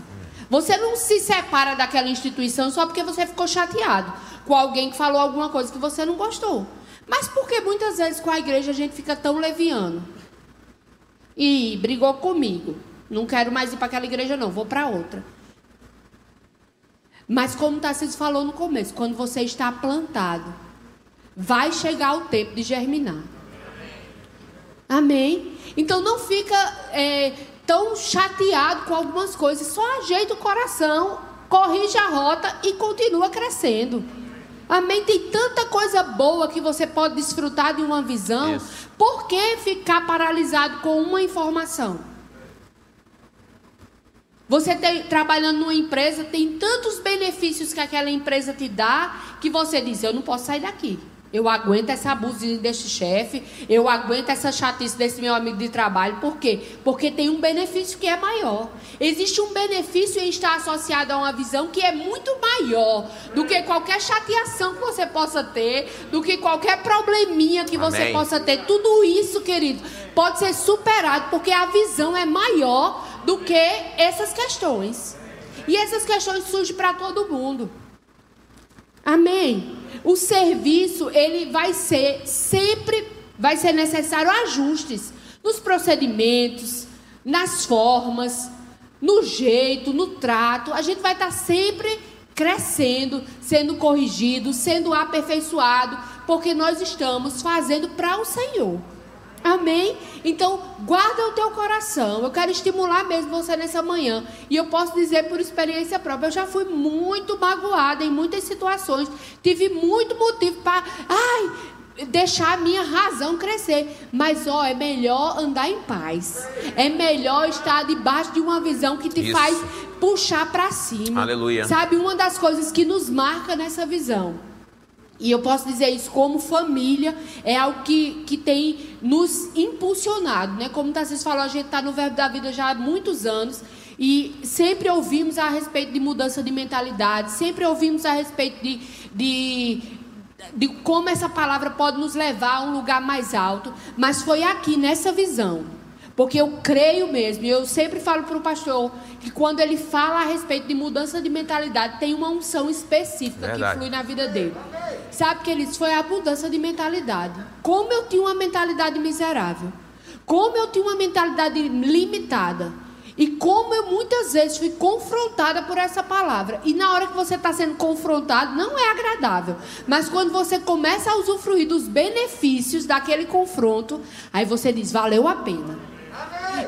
Você não se separa daquela instituição só porque você ficou chateado com alguém que falou alguma coisa que você não gostou. Mas por que muitas vezes com a igreja a gente fica tão leviano? E brigou comigo. Não quero mais ir para aquela igreja, não, vou para outra. Mas como Tarcísio falou no começo, quando você está plantado, vai chegar o tempo de germinar. Amém? Então não fica é, tão chateado com algumas coisas, só ajeita o coração, corrige a rota e continua crescendo. Amém? Tem tanta coisa boa que você pode desfrutar de uma visão. Isso. Por que ficar paralisado com uma informação? Você tem, trabalhando numa empresa, tem tantos benefícios que aquela empresa te dá que você diz: eu não posso sair daqui. Eu aguento essa abusinha desse chefe, eu aguento essa chatice desse meu amigo de trabalho. Por quê? Porque tem um benefício que é maior. Existe um benefício em estar associado a uma visão que é muito maior do que qualquer chateação que você possa ter, do que qualquer probleminha que Amém. você possa ter. Tudo isso, querido, pode ser superado porque a visão é maior do que essas questões. E essas questões surgem para todo mundo. Amém. O serviço, ele vai ser sempre vai ser necessário ajustes nos procedimentos, nas formas, no jeito, no trato. A gente vai estar sempre crescendo, sendo corrigido, sendo aperfeiçoado, porque nós estamos fazendo para o Senhor. Amém? Então, guarda o teu coração. Eu quero estimular mesmo você nessa manhã. E eu posso dizer por experiência própria, eu já fui muito magoada em muitas situações. Tive muito motivo para, ai, deixar a minha razão crescer. Mas ó, é melhor andar em paz. É melhor estar debaixo de uma visão que te Isso. faz puxar para cima. Aleluia. Sabe, uma das coisas que nos marca nessa visão. E eu posso dizer isso como família, é algo que, que tem nos impulsionado, né? Como Tarcísio falou, a gente está no Verbo da Vida já há muitos anos. E sempre ouvimos a respeito de mudança de mentalidade, sempre ouvimos a respeito de, de, de como essa palavra pode nos levar a um lugar mais alto. Mas foi aqui, nessa visão, porque eu creio mesmo, e eu sempre falo para o pastor que quando ele fala a respeito de mudança de mentalidade, tem uma unção específica Verdade. que flui na vida dele. Sabe, queridos, foi a mudança de mentalidade. Como eu tinha uma mentalidade miserável. Como eu tinha uma mentalidade limitada. E como eu muitas vezes fui confrontada por essa palavra. E na hora que você está sendo confrontado, não é agradável. Mas quando você começa a usufruir dos benefícios daquele confronto, aí você diz: valeu a pena.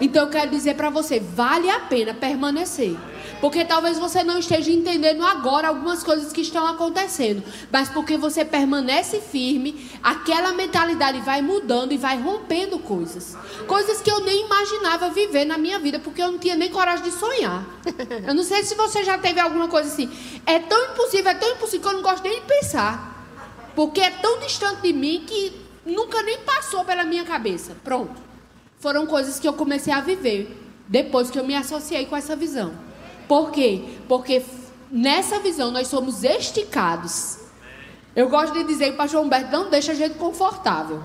Então eu quero dizer para você: vale a pena permanecer. Porque talvez você não esteja entendendo agora algumas coisas que estão acontecendo, mas porque você permanece firme, aquela mentalidade vai mudando e vai rompendo coisas. Coisas que eu nem imaginava viver na minha vida, porque eu não tinha nem coragem de sonhar. Eu não sei se você já teve alguma coisa assim. É tão impossível, é tão impossível que eu não gosto nem de pensar. Porque é tão distante de mim que nunca nem passou pela minha cabeça. Pronto. Foram coisas que eu comecei a viver depois que eu me associei com essa visão. Por quê? Porque nessa visão nós somos esticados. Eu gosto de dizer que o pastor Humberto não deixa a gente confortável.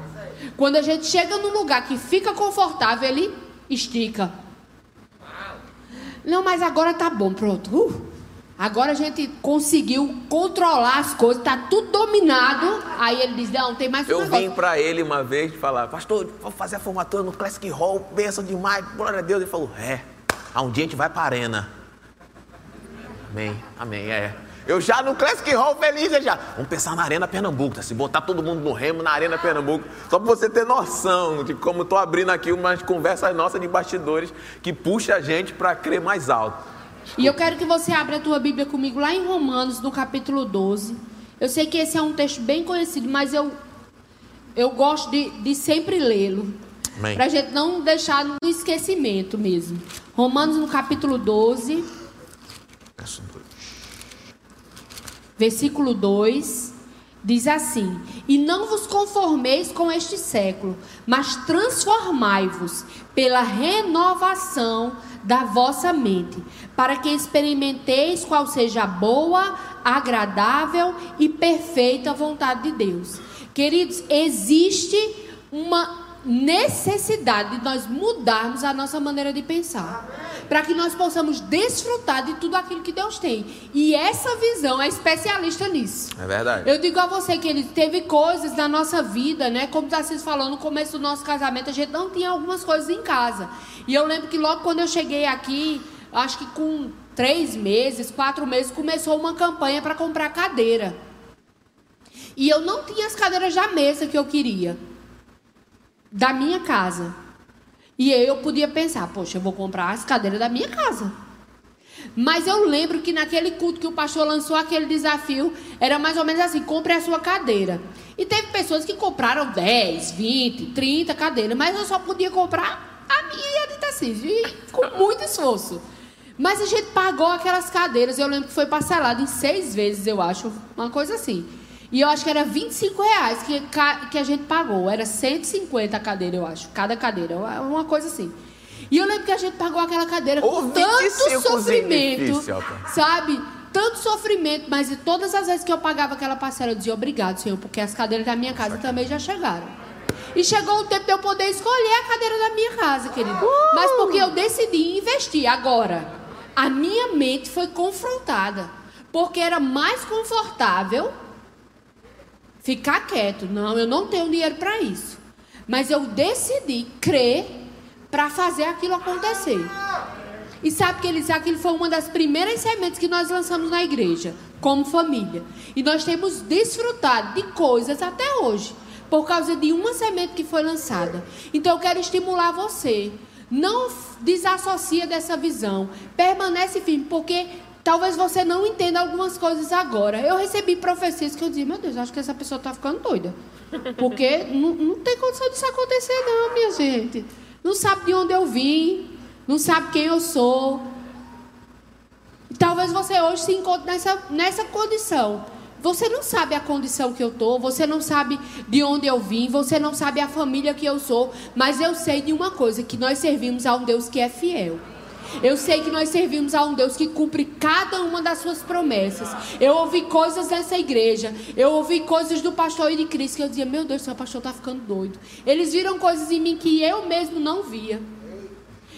Quando a gente chega num lugar que fica confortável, ele estica. Não, mas agora tá bom, pronto. Uh, agora a gente conseguiu controlar as coisas, tá tudo dominado. Aí ele diz: Não, tem mais um Eu negócio. vim para ele uma vez falar, pastor, vou fazer a formatura no Classic Hall, benção demais, glória a Deus. Ele falou, é, a um dia a gente vai para a arena. Amém, amém, é. Eu já no Classic Hall feliz, já. Vamos pensar na Arena Pernambuco, tá? se botar todo mundo no remo na Arena Pernambuco, só para você ter noção de como estou abrindo aqui umas conversas nossas de bastidores que puxa a gente para crer mais alto. E eu quero que você abra a tua Bíblia comigo lá em Romanos, no capítulo 12. Eu sei que esse é um texto bem conhecido, mas eu, eu gosto de, de sempre lê-lo. Para a gente não deixar no esquecimento mesmo. Romanos, no capítulo 12, versículo 2, diz assim: E não vos conformeis com este século, mas transformai-vos pela renovação da vossa mente, para que experimenteis qual seja a boa, agradável e perfeita vontade de Deus. Queridos, existe uma necessidade de nós mudarmos a nossa maneira de pensar. Para que nós possamos desfrutar de tudo aquilo que Deus tem. E essa visão é especialista nisso. É verdade. Eu digo a você que ele teve coisas na nossa vida, né? Como o Tarcísio falou, no começo do nosso casamento, a gente não tinha algumas coisas em casa. E eu lembro que logo quando eu cheguei aqui, acho que com três meses, quatro meses, começou uma campanha para comprar cadeira. E eu não tinha as cadeiras da mesa que eu queria. Da minha casa. E eu podia pensar, poxa, eu vou comprar as cadeiras da minha casa. Mas eu lembro que naquele culto que o pastor lançou aquele desafio, era mais ou menos assim: compre a sua cadeira. E teve pessoas que compraram 10, 20, 30 cadeiras, mas eu só podia comprar a minha e a de Tarcísio, com muito esforço. Mas a gente pagou aquelas cadeiras, eu lembro que foi parcelado em seis vezes, eu acho, uma coisa assim. E eu acho que era 25 reais que, que a gente pagou. Era 150 a cadeira, eu acho. Cada cadeira. Uma coisa assim. E eu lembro que a gente pagou aquela cadeira com tanto 25 sofrimento. Sabe? Tanto sofrimento, mas e todas as vezes que eu pagava aquela parcela, eu dizia obrigado, Senhor, porque as cadeiras da minha casa também já chegaram. E chegou o tempo de eu poder escolher a cadeira da minha casa, querido. Mas porque eu decidi investir. Agora, a minha mente foi confrontada. Porque era mais confortável ficar quieto. Não, eu não tenho dinheiro para isso. Mas eu decidi crer para fazer aquilo acontecer. E sabe que eles, aquilo foi uma das primeiras sementes que nós lançamos na igreja, como família. E nós temos desfrutado de coisas até hoje, por causa de uma semente que foi lançada. Então eu quero estimular você. Não desassocia dessa visão. Permanece firme, porque talvez você não entenda algumas coisas agora. Eu recebi profecias que eu dizia, meu Deus, acho que essa pessoa está ficando doida. Porque não, não tem condição disso acontecer, não, minha gente. Não sabe de onde eu vim, não sabe quem eu sou. Talvez você hoje se encontre nessa, nessa condição. Você não sabe a condição que eu estou, você não sabe de onde eu vim, você não sabe a família que eu sou, mas eu sei de uma coisa: que nós servimos a um Deus que é fiel. Eu sei que nós servimos a um Deus que cumpre cada uma das suas promessas. Eu ouvi coisas nessa igreja. Eu ouvi coisas do pastor e de Cristo que eu dizia: Meu Deus, o pastor está ficando doido. Eles viram coisas em mim que eu mesmo não via.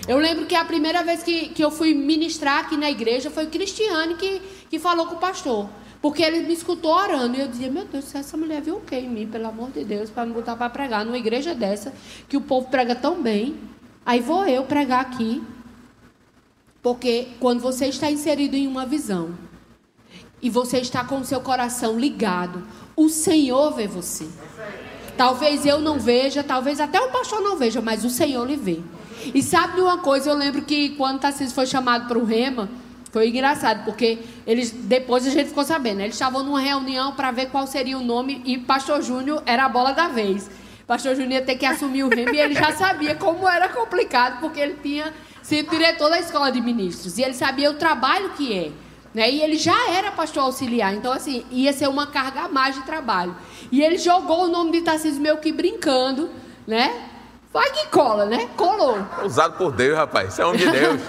Eu lembro que a primeira vez que, que eu fui ministrar aqui na igreja foi o Cristiane que, que falou com o pastor. Porque ele me escutou orando. E eu dizia, meu Deus, essa mulher viu o que em mim, pelo amor de Deus, para me botar para pregar numa igreja dessa, que o povo prega tão bem. Aí vou eu pregar aqui. Porque quando você está inserido em uma visão e você está com o seu coração ligado, o Senhor vê você. Talvez eu não veja, talvez até o pastor não veja, mas o Senhor lhe vê. E sabe de uma coisa, eu lembro que quando Tarcísio foi chamado para o Rema, foi engraçado, porque eles depois a gente ficou sabendo, né? eles estavam numa reunião para ver qual seria o nome e Pastor Júnior era a bola da vez. Pastor Júnior ia ter que assumir o Rema e ele já sabia como era complicado, porque ele tinha sido diretor da escola de ministros e ele sabia o trabalho que é. Né? E ele já era pastor auxiliar, então assim, ia ser uma carga a mais de trabalho. E ele jogou o nome de Tarcísio meio que brincando, né? Vai que cola, né? Colou. Usado por Deus, rapaz. Isso é homem de Deus.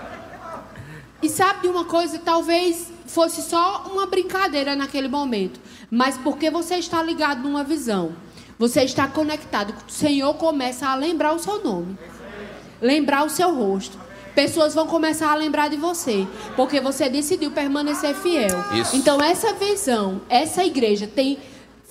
e sabe de uma coisa? Talvez fosse só uma brincadeira naquele momento. Mas porque você está ligado numa visão, você está conectado, o Senhor começa a lembrar o seu nome, lembrar o seu rosto. Pessoas vão começar a lembrar de você, porque você decidiu permanecer fiel. Isso. Então, essa visão, essa igreja tem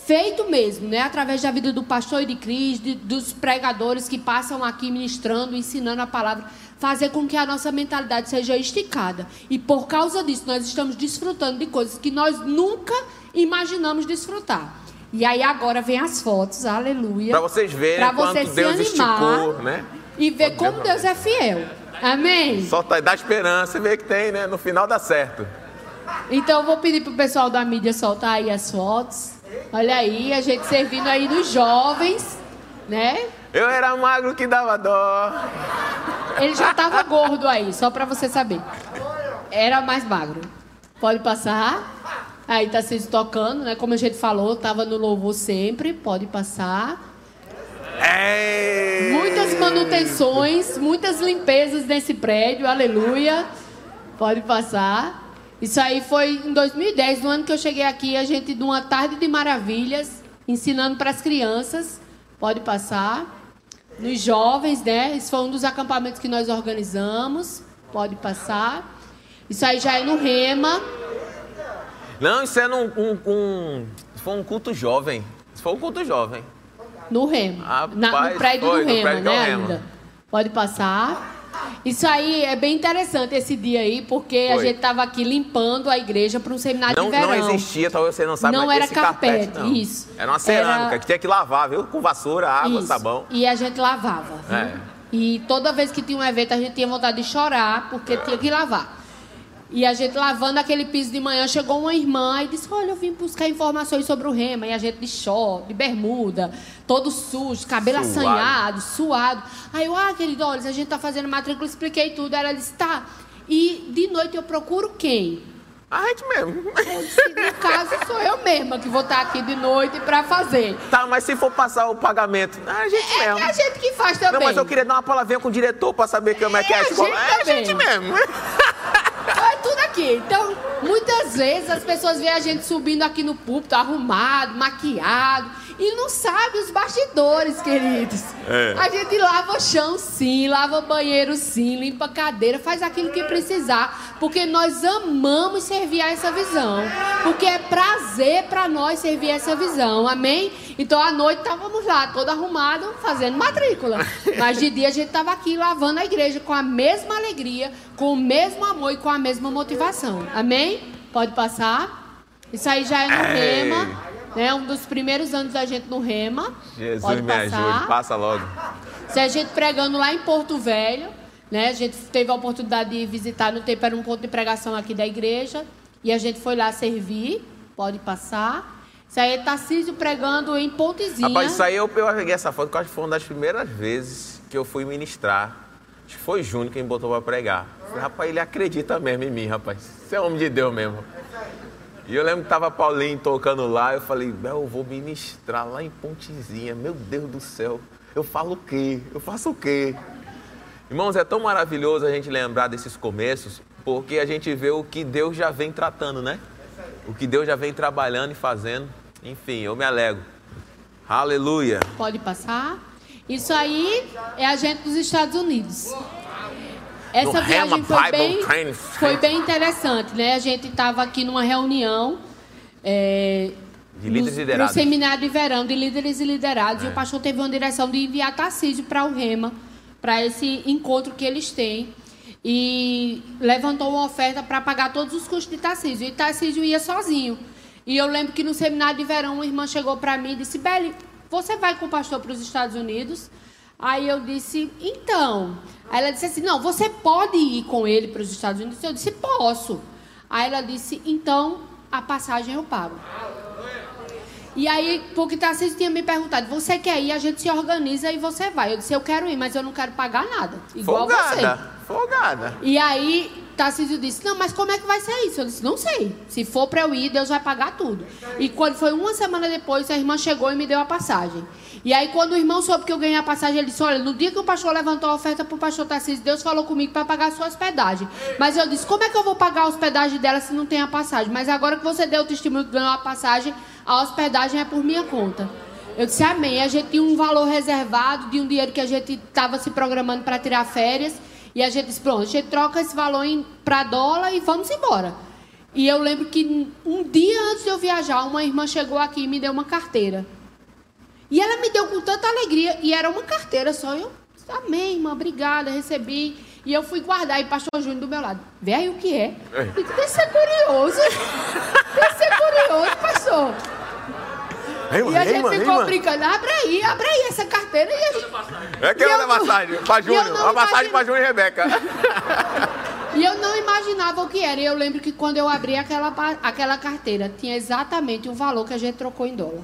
feito mesmo, né? Através da vida do pastor e de Cris, de, dos pregadores que passam aqui ministrando, ensinando a palavra, fazer com que a nossa mentalidade seja esticada. E por causa disso, nós estamos desfrutando de coisas que nós nunca imaginamos desfrutar. E aí agora vem as fotos, aleluia. Para vocês verem pra você quanto Deus esticou, né? E ver como Deus é fiel. Amém. Só tá, dá esperança e ver que tem, né? No final dá certo. Então eu vou pedir pro pessoal da mídia soltar aí as fotos. Olha aí, a gente servindo aí dos jovens, né? Eu era magro que dava dó. Ele já estava gordo aí, só para você saber. Era mais magro. Pode passar. Aí tá se tocando, né? Como a gente falou, tava no louvor sempre. Pode passar. Ei. Muitas manutenções, muitas limpezas nesse prédio. Aleluia. Pode passar. Isso aí foi em 2010, no ano que eu cheguei aqui, a gente de uma tarde de maravilhas, ensinando para as crianças. Pode passar. Nos jovens, né? Isso foi um dos acampamentos que nós organizamos. Pode passar. Isso aí já é no Rema. Não, isso é num, um, um, foi um culto jovem. Isso foi um culto jovem. No. Rapaz, Na, no prédio foi, do Rema, prédio né? Ainda. Pode passar. Isso aí é bem interessante esse dia aí, porque Foi. a gente estava aqui limpando a igreja para um seminário não, de verão. Não existia, talvez você não sabe, não era carpete, carpete não. isso. Era uma cerâmica era... que tinha que lavar, viu? Com vassoura, água, isso. sabão. E a gente lavava. É. E toda vez que tinha um evento a gente tinha vontade de chorar porque tinha que lavar. E a gente lavando aquele piso de manhã, chegou uma irmã e disse: Olha, eu vim buscar informações sobre o rema. E a gente de short, de bermuda, todo sujo, cabelo suado. assanhado, suado. Aí eu, ah, querido, olha, a gente está fazendo matrícula, expliquei tudo. Ela disse: Tá. E de noite eu procuro quem? A gente mesmo. Disse, no caso, sou eu mesma que vou estar aqui de noite para fazer. Tá, mas se for passar o pagamento, a gente é, mesmo. É a gente que faz também. Não, mas eu queria dar uma palavrinha com o diretor para saber como é, é que é a escola. É a gente mesmo. Então, muitas vezes as pessoas veem a gente subindo aqui no púlpito, arrumado, maquiado, e não sabe os bastidores, queridos. É. A gente lava chão sim, lava banheiro sim, limpa cadeira, faz aquilo que precisar, porque nós amamos servir a essa visão. Porque é prazer para nós servir essa visão. Amém? Então à noite estávamos lá, todo arrumado, fazendo matrícula. Mas de dia a gente estava aqui lavando a igreja com a mesma alegria, com o mesmo amor e com a mesma motivação. Amém? Pode passar. Isso aí já é no Rema. Né? Um dos primeiros anos da gente no Rema. Jesus Pode me ajude, passa logo. Se a gente pregando lá em Porto Velho, né? A gente teve a oportunidade de visitar no tempo, era um ponto de pregação aqui da igreja. E a gente foi lá servir. Pode passar. Isso aí é Tarcísio pregando em Pontezinha. Rapaz, isso aí eu, eu peguei essa foto, que acho que foi uma das primeiras vezes que eu fui ministrar. Acho que foi Júnior quem botou para pregar. Rapaz, ele acredita mesmo em mim, rapaz. Você é homem de Deus mesmo. E eu lembro que tava Paulinho tocando lá, eu falei, eu vou ministrar lá em Pontezinha, meu Deus do céu. Eu falo o quê? Eu faço o quê? Irmãos, é tão maravilhoso a gente lembrar desses começos, porque a gente vê o que Deus já vem tratando, né? O que Deus já vem trabalhando e fazendo. Enfim, eu me alegro. Aleluia. Pode passar? Isso aí é a gente dos Estados Unidos. Essa viagem foi bem, foi bem interessante, né? A gente estava aqui numa reunião é, de líderes no, liderados. no seminário de verão de líderes e liderados é. e o pastor teve uma direção de enviar Tarcísio para o Rema, para esse encontro que eles têm e levantou uma oferta para pagar todos os custos de Tarcísio e Tarcísio ia sozinho. E eu lembro que no seminário de verão uma irmã chegou para mim e disse: Beli, você vai com o pastor para os Estados Unidos? Aí eu disse: então. Aí ela disse assim: não, você pode ir com ele para os Estados Unidos? Eu disse: posso. Aí ela disse: então a passagem eu pago. E aí, porque Tarcísio tinha me perguntado, você quer ir, a gente se organiza e você vai. Eu disse, eu quero ir, mas eu não quero pagar nada. Igual folgada, você. Folgada. E aí, Tarcísio disse, não, mas como é que vai ser isso? Eu disse, não sei. Se for para eu ir, Deus vai pagar tudo. E quando foi uma semana depois, a irmã chegou e me deu a passagem. E aí, quando o irmão soube que eu ganhei a passagem, ele disse: Olha, no dia que o pastor levantou a oferta para o pastor Tarcísio, Deus falou comigo para pagar a sua hospedagem. Mas eu disse: Como é que eu vou pagar a hospedagem dela se não tem a passagem? Mas agora que você deu o testemunho que ganhou a passagem, a hospedagem é por minha conta. Eu disse amém. A gente tinha um valor reservado de um dinheiro que a gente estava se programando para tirar férias. E a gente disse: Pronto, a gente troca esse valor para dólar e vamos embora. E eu lembro que um dia antes de eu viajar, uma irmã chegou aqui e me deu uma carteira. E ela me deu com tanta alegria, e era uma carteira só. Eu, amém, irmã, obrigada, recebi. E eu fui guardar, e o pastor Júnior do meu lado. Vê aí o que é. é. Deve ser curioso. Deve ser curioso, pastor. Ei, mano, e a gente ei, ficou brincando, abre aí, abre aí essa carteira. E a gente... É que é uma massagem pra Júnior, uma massagem pra Júnior e Rebeca. E eu não imaginava o que era. E eu lembro que quando eu abri aquela, aquela carteira, tinha exatamente o valor que a gente trocou em dólar.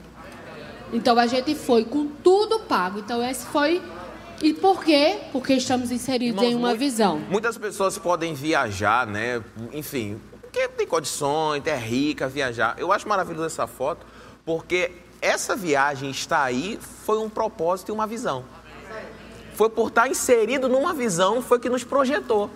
Então a gente foi com tudo pago. Então esse foi. E por quê? Porque estamos inseridos Irmãos, em uma visão. Muitas pessoas podem viajar, né? Enfim, porque tem condições, é rica viajar. Eu acho maravilhosa essa foto, porque essa viagem está aí foi um propósito e uma visão. Foi por estar inserido numa visão, foi que nos projetou.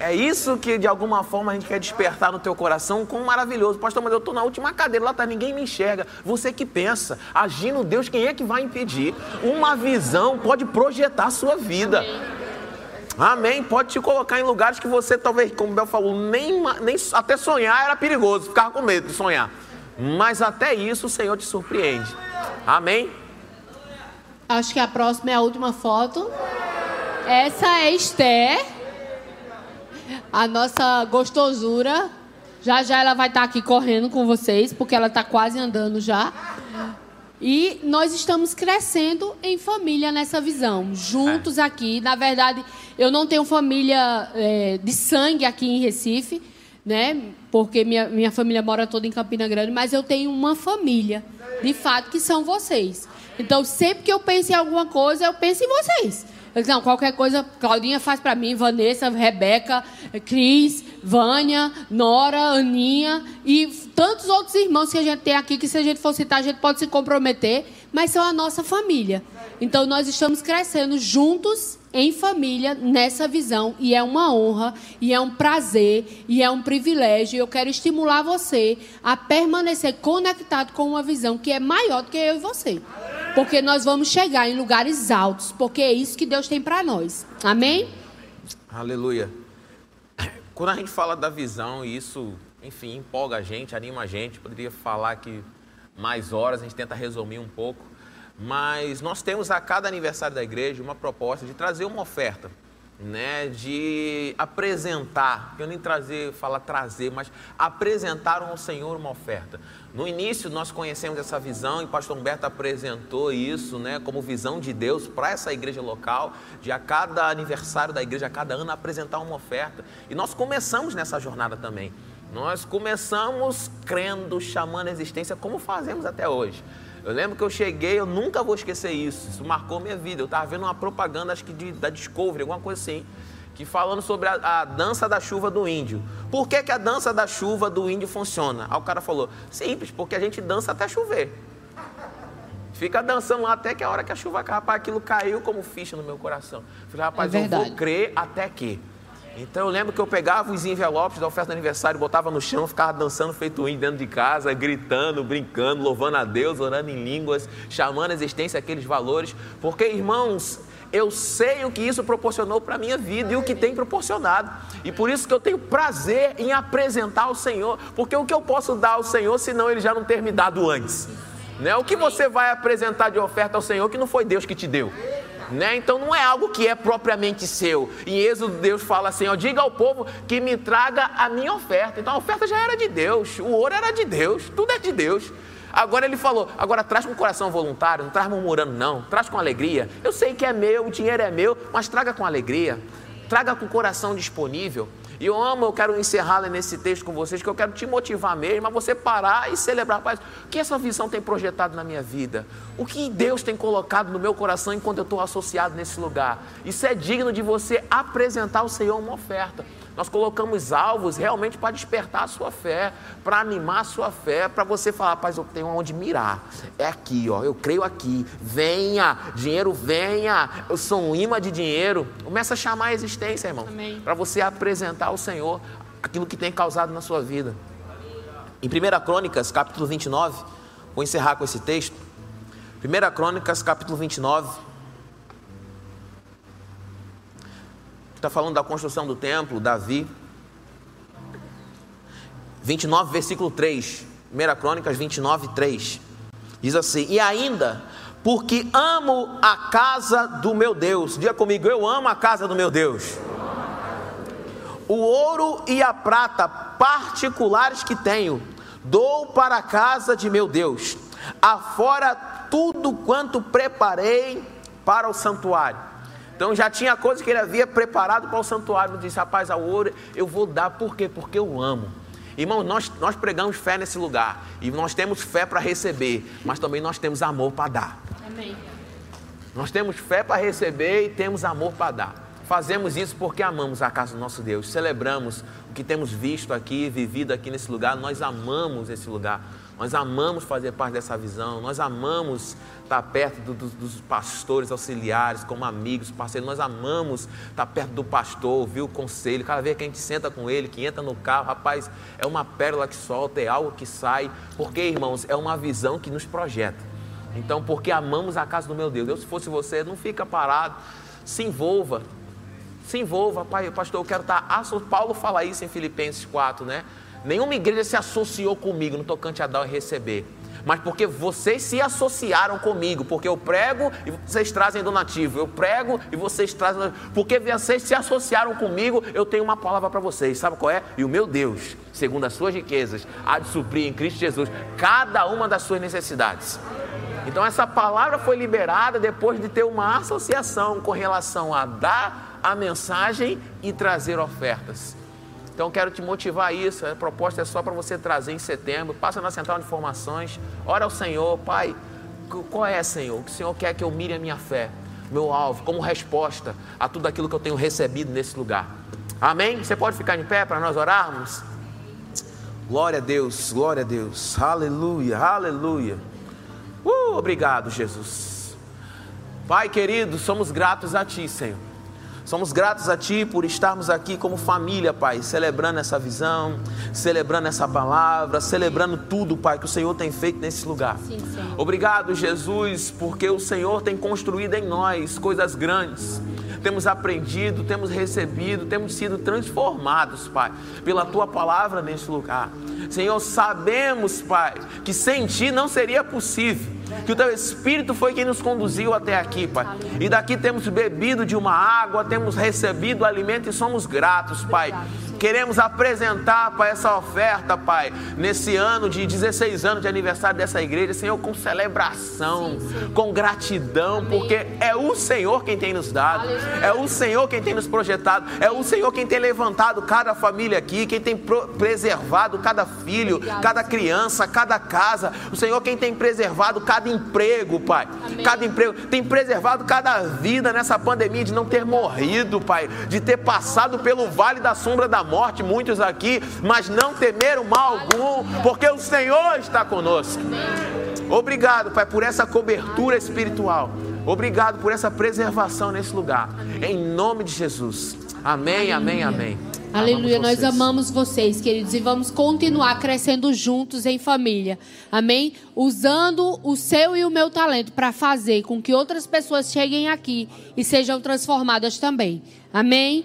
É isso que de alguma forma a gente quer despertar no teu coração com maravilhoso. Pastor, mas eu estou na última cadeira, lá tá, ninguém me enxerga. Você que pensa, agindo Deus, quem é que vai impedir? Uma visão pode projetar a sua vida. Amém. Amém. Pode te colocar em lugares que você talvez, como o Bel falou, nem, nem até sonhar era perigoso, ficava com medo de sonhar. Mas até isso o Senhor te surpreende. Amém. Acho que a próxima é a última foto. Essa é Esther a nossa gostosura. Já já ela vai estar aqui correndo com vocês, porque ela está quase andando já. E nós estamos crescendo em família nessa visão, juntos é. aqui. Na verdade, eu não tenho família é, de sangue aqui em Recife, né? Porque minha, minha família mora toda em Campina Grande, mas eu tenho uma família, de fato, que são vocês. Então, sempre que eu penso em alguma coisa, eu penso em vocês. Eu disse, não, qualquer coisa, Claudinha faz para mim, Vanessa, Rebeca, Cris, Vânia, Nora, Aninha e tantos outros irmãos que a gente tem aqui, que se a gente for citar, a gente pode se comprometer, mas são a nossa família. Então nós estamos crescendo juntos em família nessa visão e é uma honra e é um prazer e é um privilégio. Eu quero estimular você a permanecer conectado com uma visão que é maior do que eu e você. Porque nós vamos chegar em lugares altos, porque é isso que Deus tem para nós. Amém? Aleluia. Quando a gente fala da visão, isso, enfim, empolga a gente, anima a gente. Poderia falar aqui mais horas, a gente tenta resumir um pouco. Mas nós temos a cada aniversário da igreja uma proposta de trazer uma oferta né, de apresentar, eu nem trazer, falar trazer, mas apresentar ao Senhor uma oferta. No início nós conhecemos essa visão e o pastor Humberto apresentou isso, né, como visão de Deus para essa igreja local, de a cada aniversário da igreja, a cada ano apresentar uma oferta. E nós começamos nessa jornada também. Nós começamos crendo, chamando a existência como fazemos até hoje. Eu lembro que eu cheguei, eu nunca vou esquecer isso. Isso marcou minha vida. Eu estava vendo uma propaganda, acho que de, da Discovery, alguma coisa assim, que falando sobre a, a, dança da chuva do índio. Por que, que a dança da chuva do índio funciona? Aí o cara falou: simples, porque a gente dança até chover. Fica dançando lá até que a hora que a chuva cai. Rapaz, aquilo caiu como ficha no meu coração. Falei, rapaz, é eu vou crer até que. Então eu lembro que eu pegava os envelopes da oferta de aniversário, botava no chão, ficava dançando feito índio dentro de casa, gritando, brincando, louvando a Deus, orando em línguas, chamando a existência aqueles valores. Porque, irmãos, eu sei o que isso proporcionou para a minha vida e o que tem proporcionado. E por isso que eu tenho prazer em apresentar ao Senhor, porque o que eu posso dar ao Senhor, senão Ele já não ter me dado antes? Né? O que você vai apresentar de oferta ao Senhor que não foi Deus que te deu? Né? Então não é algo que é propriamente seu. Em Êxodo, Deus fala assim: ó, diga ao povo que me traga a minha oferta. Então a oferta já era de Deus, o ouro era de Deus, tudo é de Deus. Agora ele falou: agora traz com coração voluntário, não traz murmurando, não, traz com alegria. Eu sei que é meu, o dinheiro é meu, mas traga com alegria, traga com coração disponível. E eu amo, eu quero encerrar nesse texto com vocês, que eu quero te motivar mesmo a você parar e celebrar. Rapaz, o que essa visão tem projetado na minha vida? O que Deus tem colocado no meu coração enquanto eu estou associado nesse lugar? Isso é digno de você apresentar ao Senhor uma oferta. Nós colocamos alvos realmente para despertar a sua fé, para animar a sua fé, para você falar, rapaz, eu tenho onde mirar. É aqui, ó, eu creio aqui. Venha, dinheiro venha. Eu sou um imã de dinheiro. Começa a chamar a existência, irmão. Para você apresentar ao Senhor aquilo que tem causado na sua vida. Em 1 Crônicas, capítulo 29, vou encerrar com esse texto. 1 Crônicas, capítulo 29. Está falando da construção do templo, Davi. 29, versículo 3. 1 Crônicas 29, 3. Diz assim: E ainda, porque amo a casa do meu Deus. Diga comigo, eu amo a casa do meu Deus. O ouro e a prata particulares que tenho, dou para a casa de meu Deus, afora tudo quanto preparei para o santuário. Então já tinha coisa que ele havia preparado para o santuário. Ele disse: Rapaz, a ouro eu vou dar, por quê? Porque eu amo. Irmão, nós, nós pregamos fé nesse lugar. E nós temos fé para receber, mas também nós temos amor para dar. Amém. Nós temos fé para receber e temos amor para dar. Fazemos isso porque amamos a casa do nosso Deus. Celebramos o que temos visto aqui, vivido aqui nesse lugar. Nós amamos esse lugar. Nós amamos fazer parte dessa visão, nós amamos estar perto do, do, dos pastores auxiliares, como amigos, parceiros, nós amamos estar perto do pastor, ouvir o conselho. Cada vez que a gente senta com ele, que entra no carro, rapaz, é uma pérola que solta, é algo que sai, porque, irmãos, é uma visão que nos projeta. Então, porque amamos a casa do meu Deus. Eu, se fosse você, não fica parado, se envolva, se envolva, pai, pastor, eu quero estar. Paulo fala isso em Filipenses 4, né? Nenhuma igreja se associou comigo no tocante a dar e receber. Mas porque vocês se associaram comigo, porque eu prego e vocês trazem donativo, eu prego e vocês trazem, porque vocês se associaram comigo, eu tenho uma palavra para vocês, sabe qual é? E o meu Deus, segundo as suas riquezas, há de suprir em Cristo Jesus cada uma das suas necessidades. Então essa palavra foi liberada depois de ter uma associação com relação a dar a mensagem e trazer ofertas. Então quero te motivar a isso. A proposta é só para você trazer em setembro. Passa na central de informações. Ora ao Senhor, Pai, qual é, Senhor? O que o Senhor quer que eu mire a minha fé, meu alvo, como resposta a tudo aquilo que eu tenho recebido nesse lugar. Amém? Você pode ficar em pé para nós orarmos? Glória a Deus, glória a Deus. Aleluia, aleluia. Uh, obrigado, Jesus. Pai querido, somos gratos a Ti, Senhor. Somos gratos a Ti por estarmos aqui como família, Pai, celebrando essa visão, celebrando essa palavra, celebrando tudo, Pai, que o Senhor tem feito nesse lugar. Sim, Obrigado, Jesus, porque o Senhor tem construído em nós coisas grandes. Temos aprendido, temos recebido, temos sido transformados, Pai, pela Tua palavra nesse lugar. Senhor, sabemos, Pai, que sem Ti não seria possível que o teu Espírito foi quem nos conduziu até aqui, Pai. E daqui temos bebido de uma água, temos recebido alimento e somos gratos, Pai. Queremos apresentar, Pai, essa oferta, Pai, nesse ano de 16 anos de aniversário dessa igreja, Senhor, com celebração, sim, sim. com gratidão, Amém. porque é o Senhor quem tem nos dado, Aleluia. é o Senhor quem tem nos projetado, é o Senhor quem tem levantado cada família aqui, quem tem preservado cada filho, Obrigado, cada criança, cada casa, o Senhor quem tem preservado cada emprego, Pai, Amém. cada emprego, tem preservado cada vida nessa pandemia de não ter morrido, Pai, de ter passado pelo vale da sombra da morte, muitos aqui, mas não temeram mal algum, porque o Senhor está conosco. Obrigado, Pai, por essa cobertura espiritual. Obrigado por essa preservação nesse lugar. Em nome de Jesus. Amém, amém, amém. Aleluia, nós amamos vocês, queridos, e vamos continuar crescendo juntos em família. Amém? Usando o seu e o meu talento para fazer com que outras pessoas cheguem aqui e sejam transformadas também. Amém?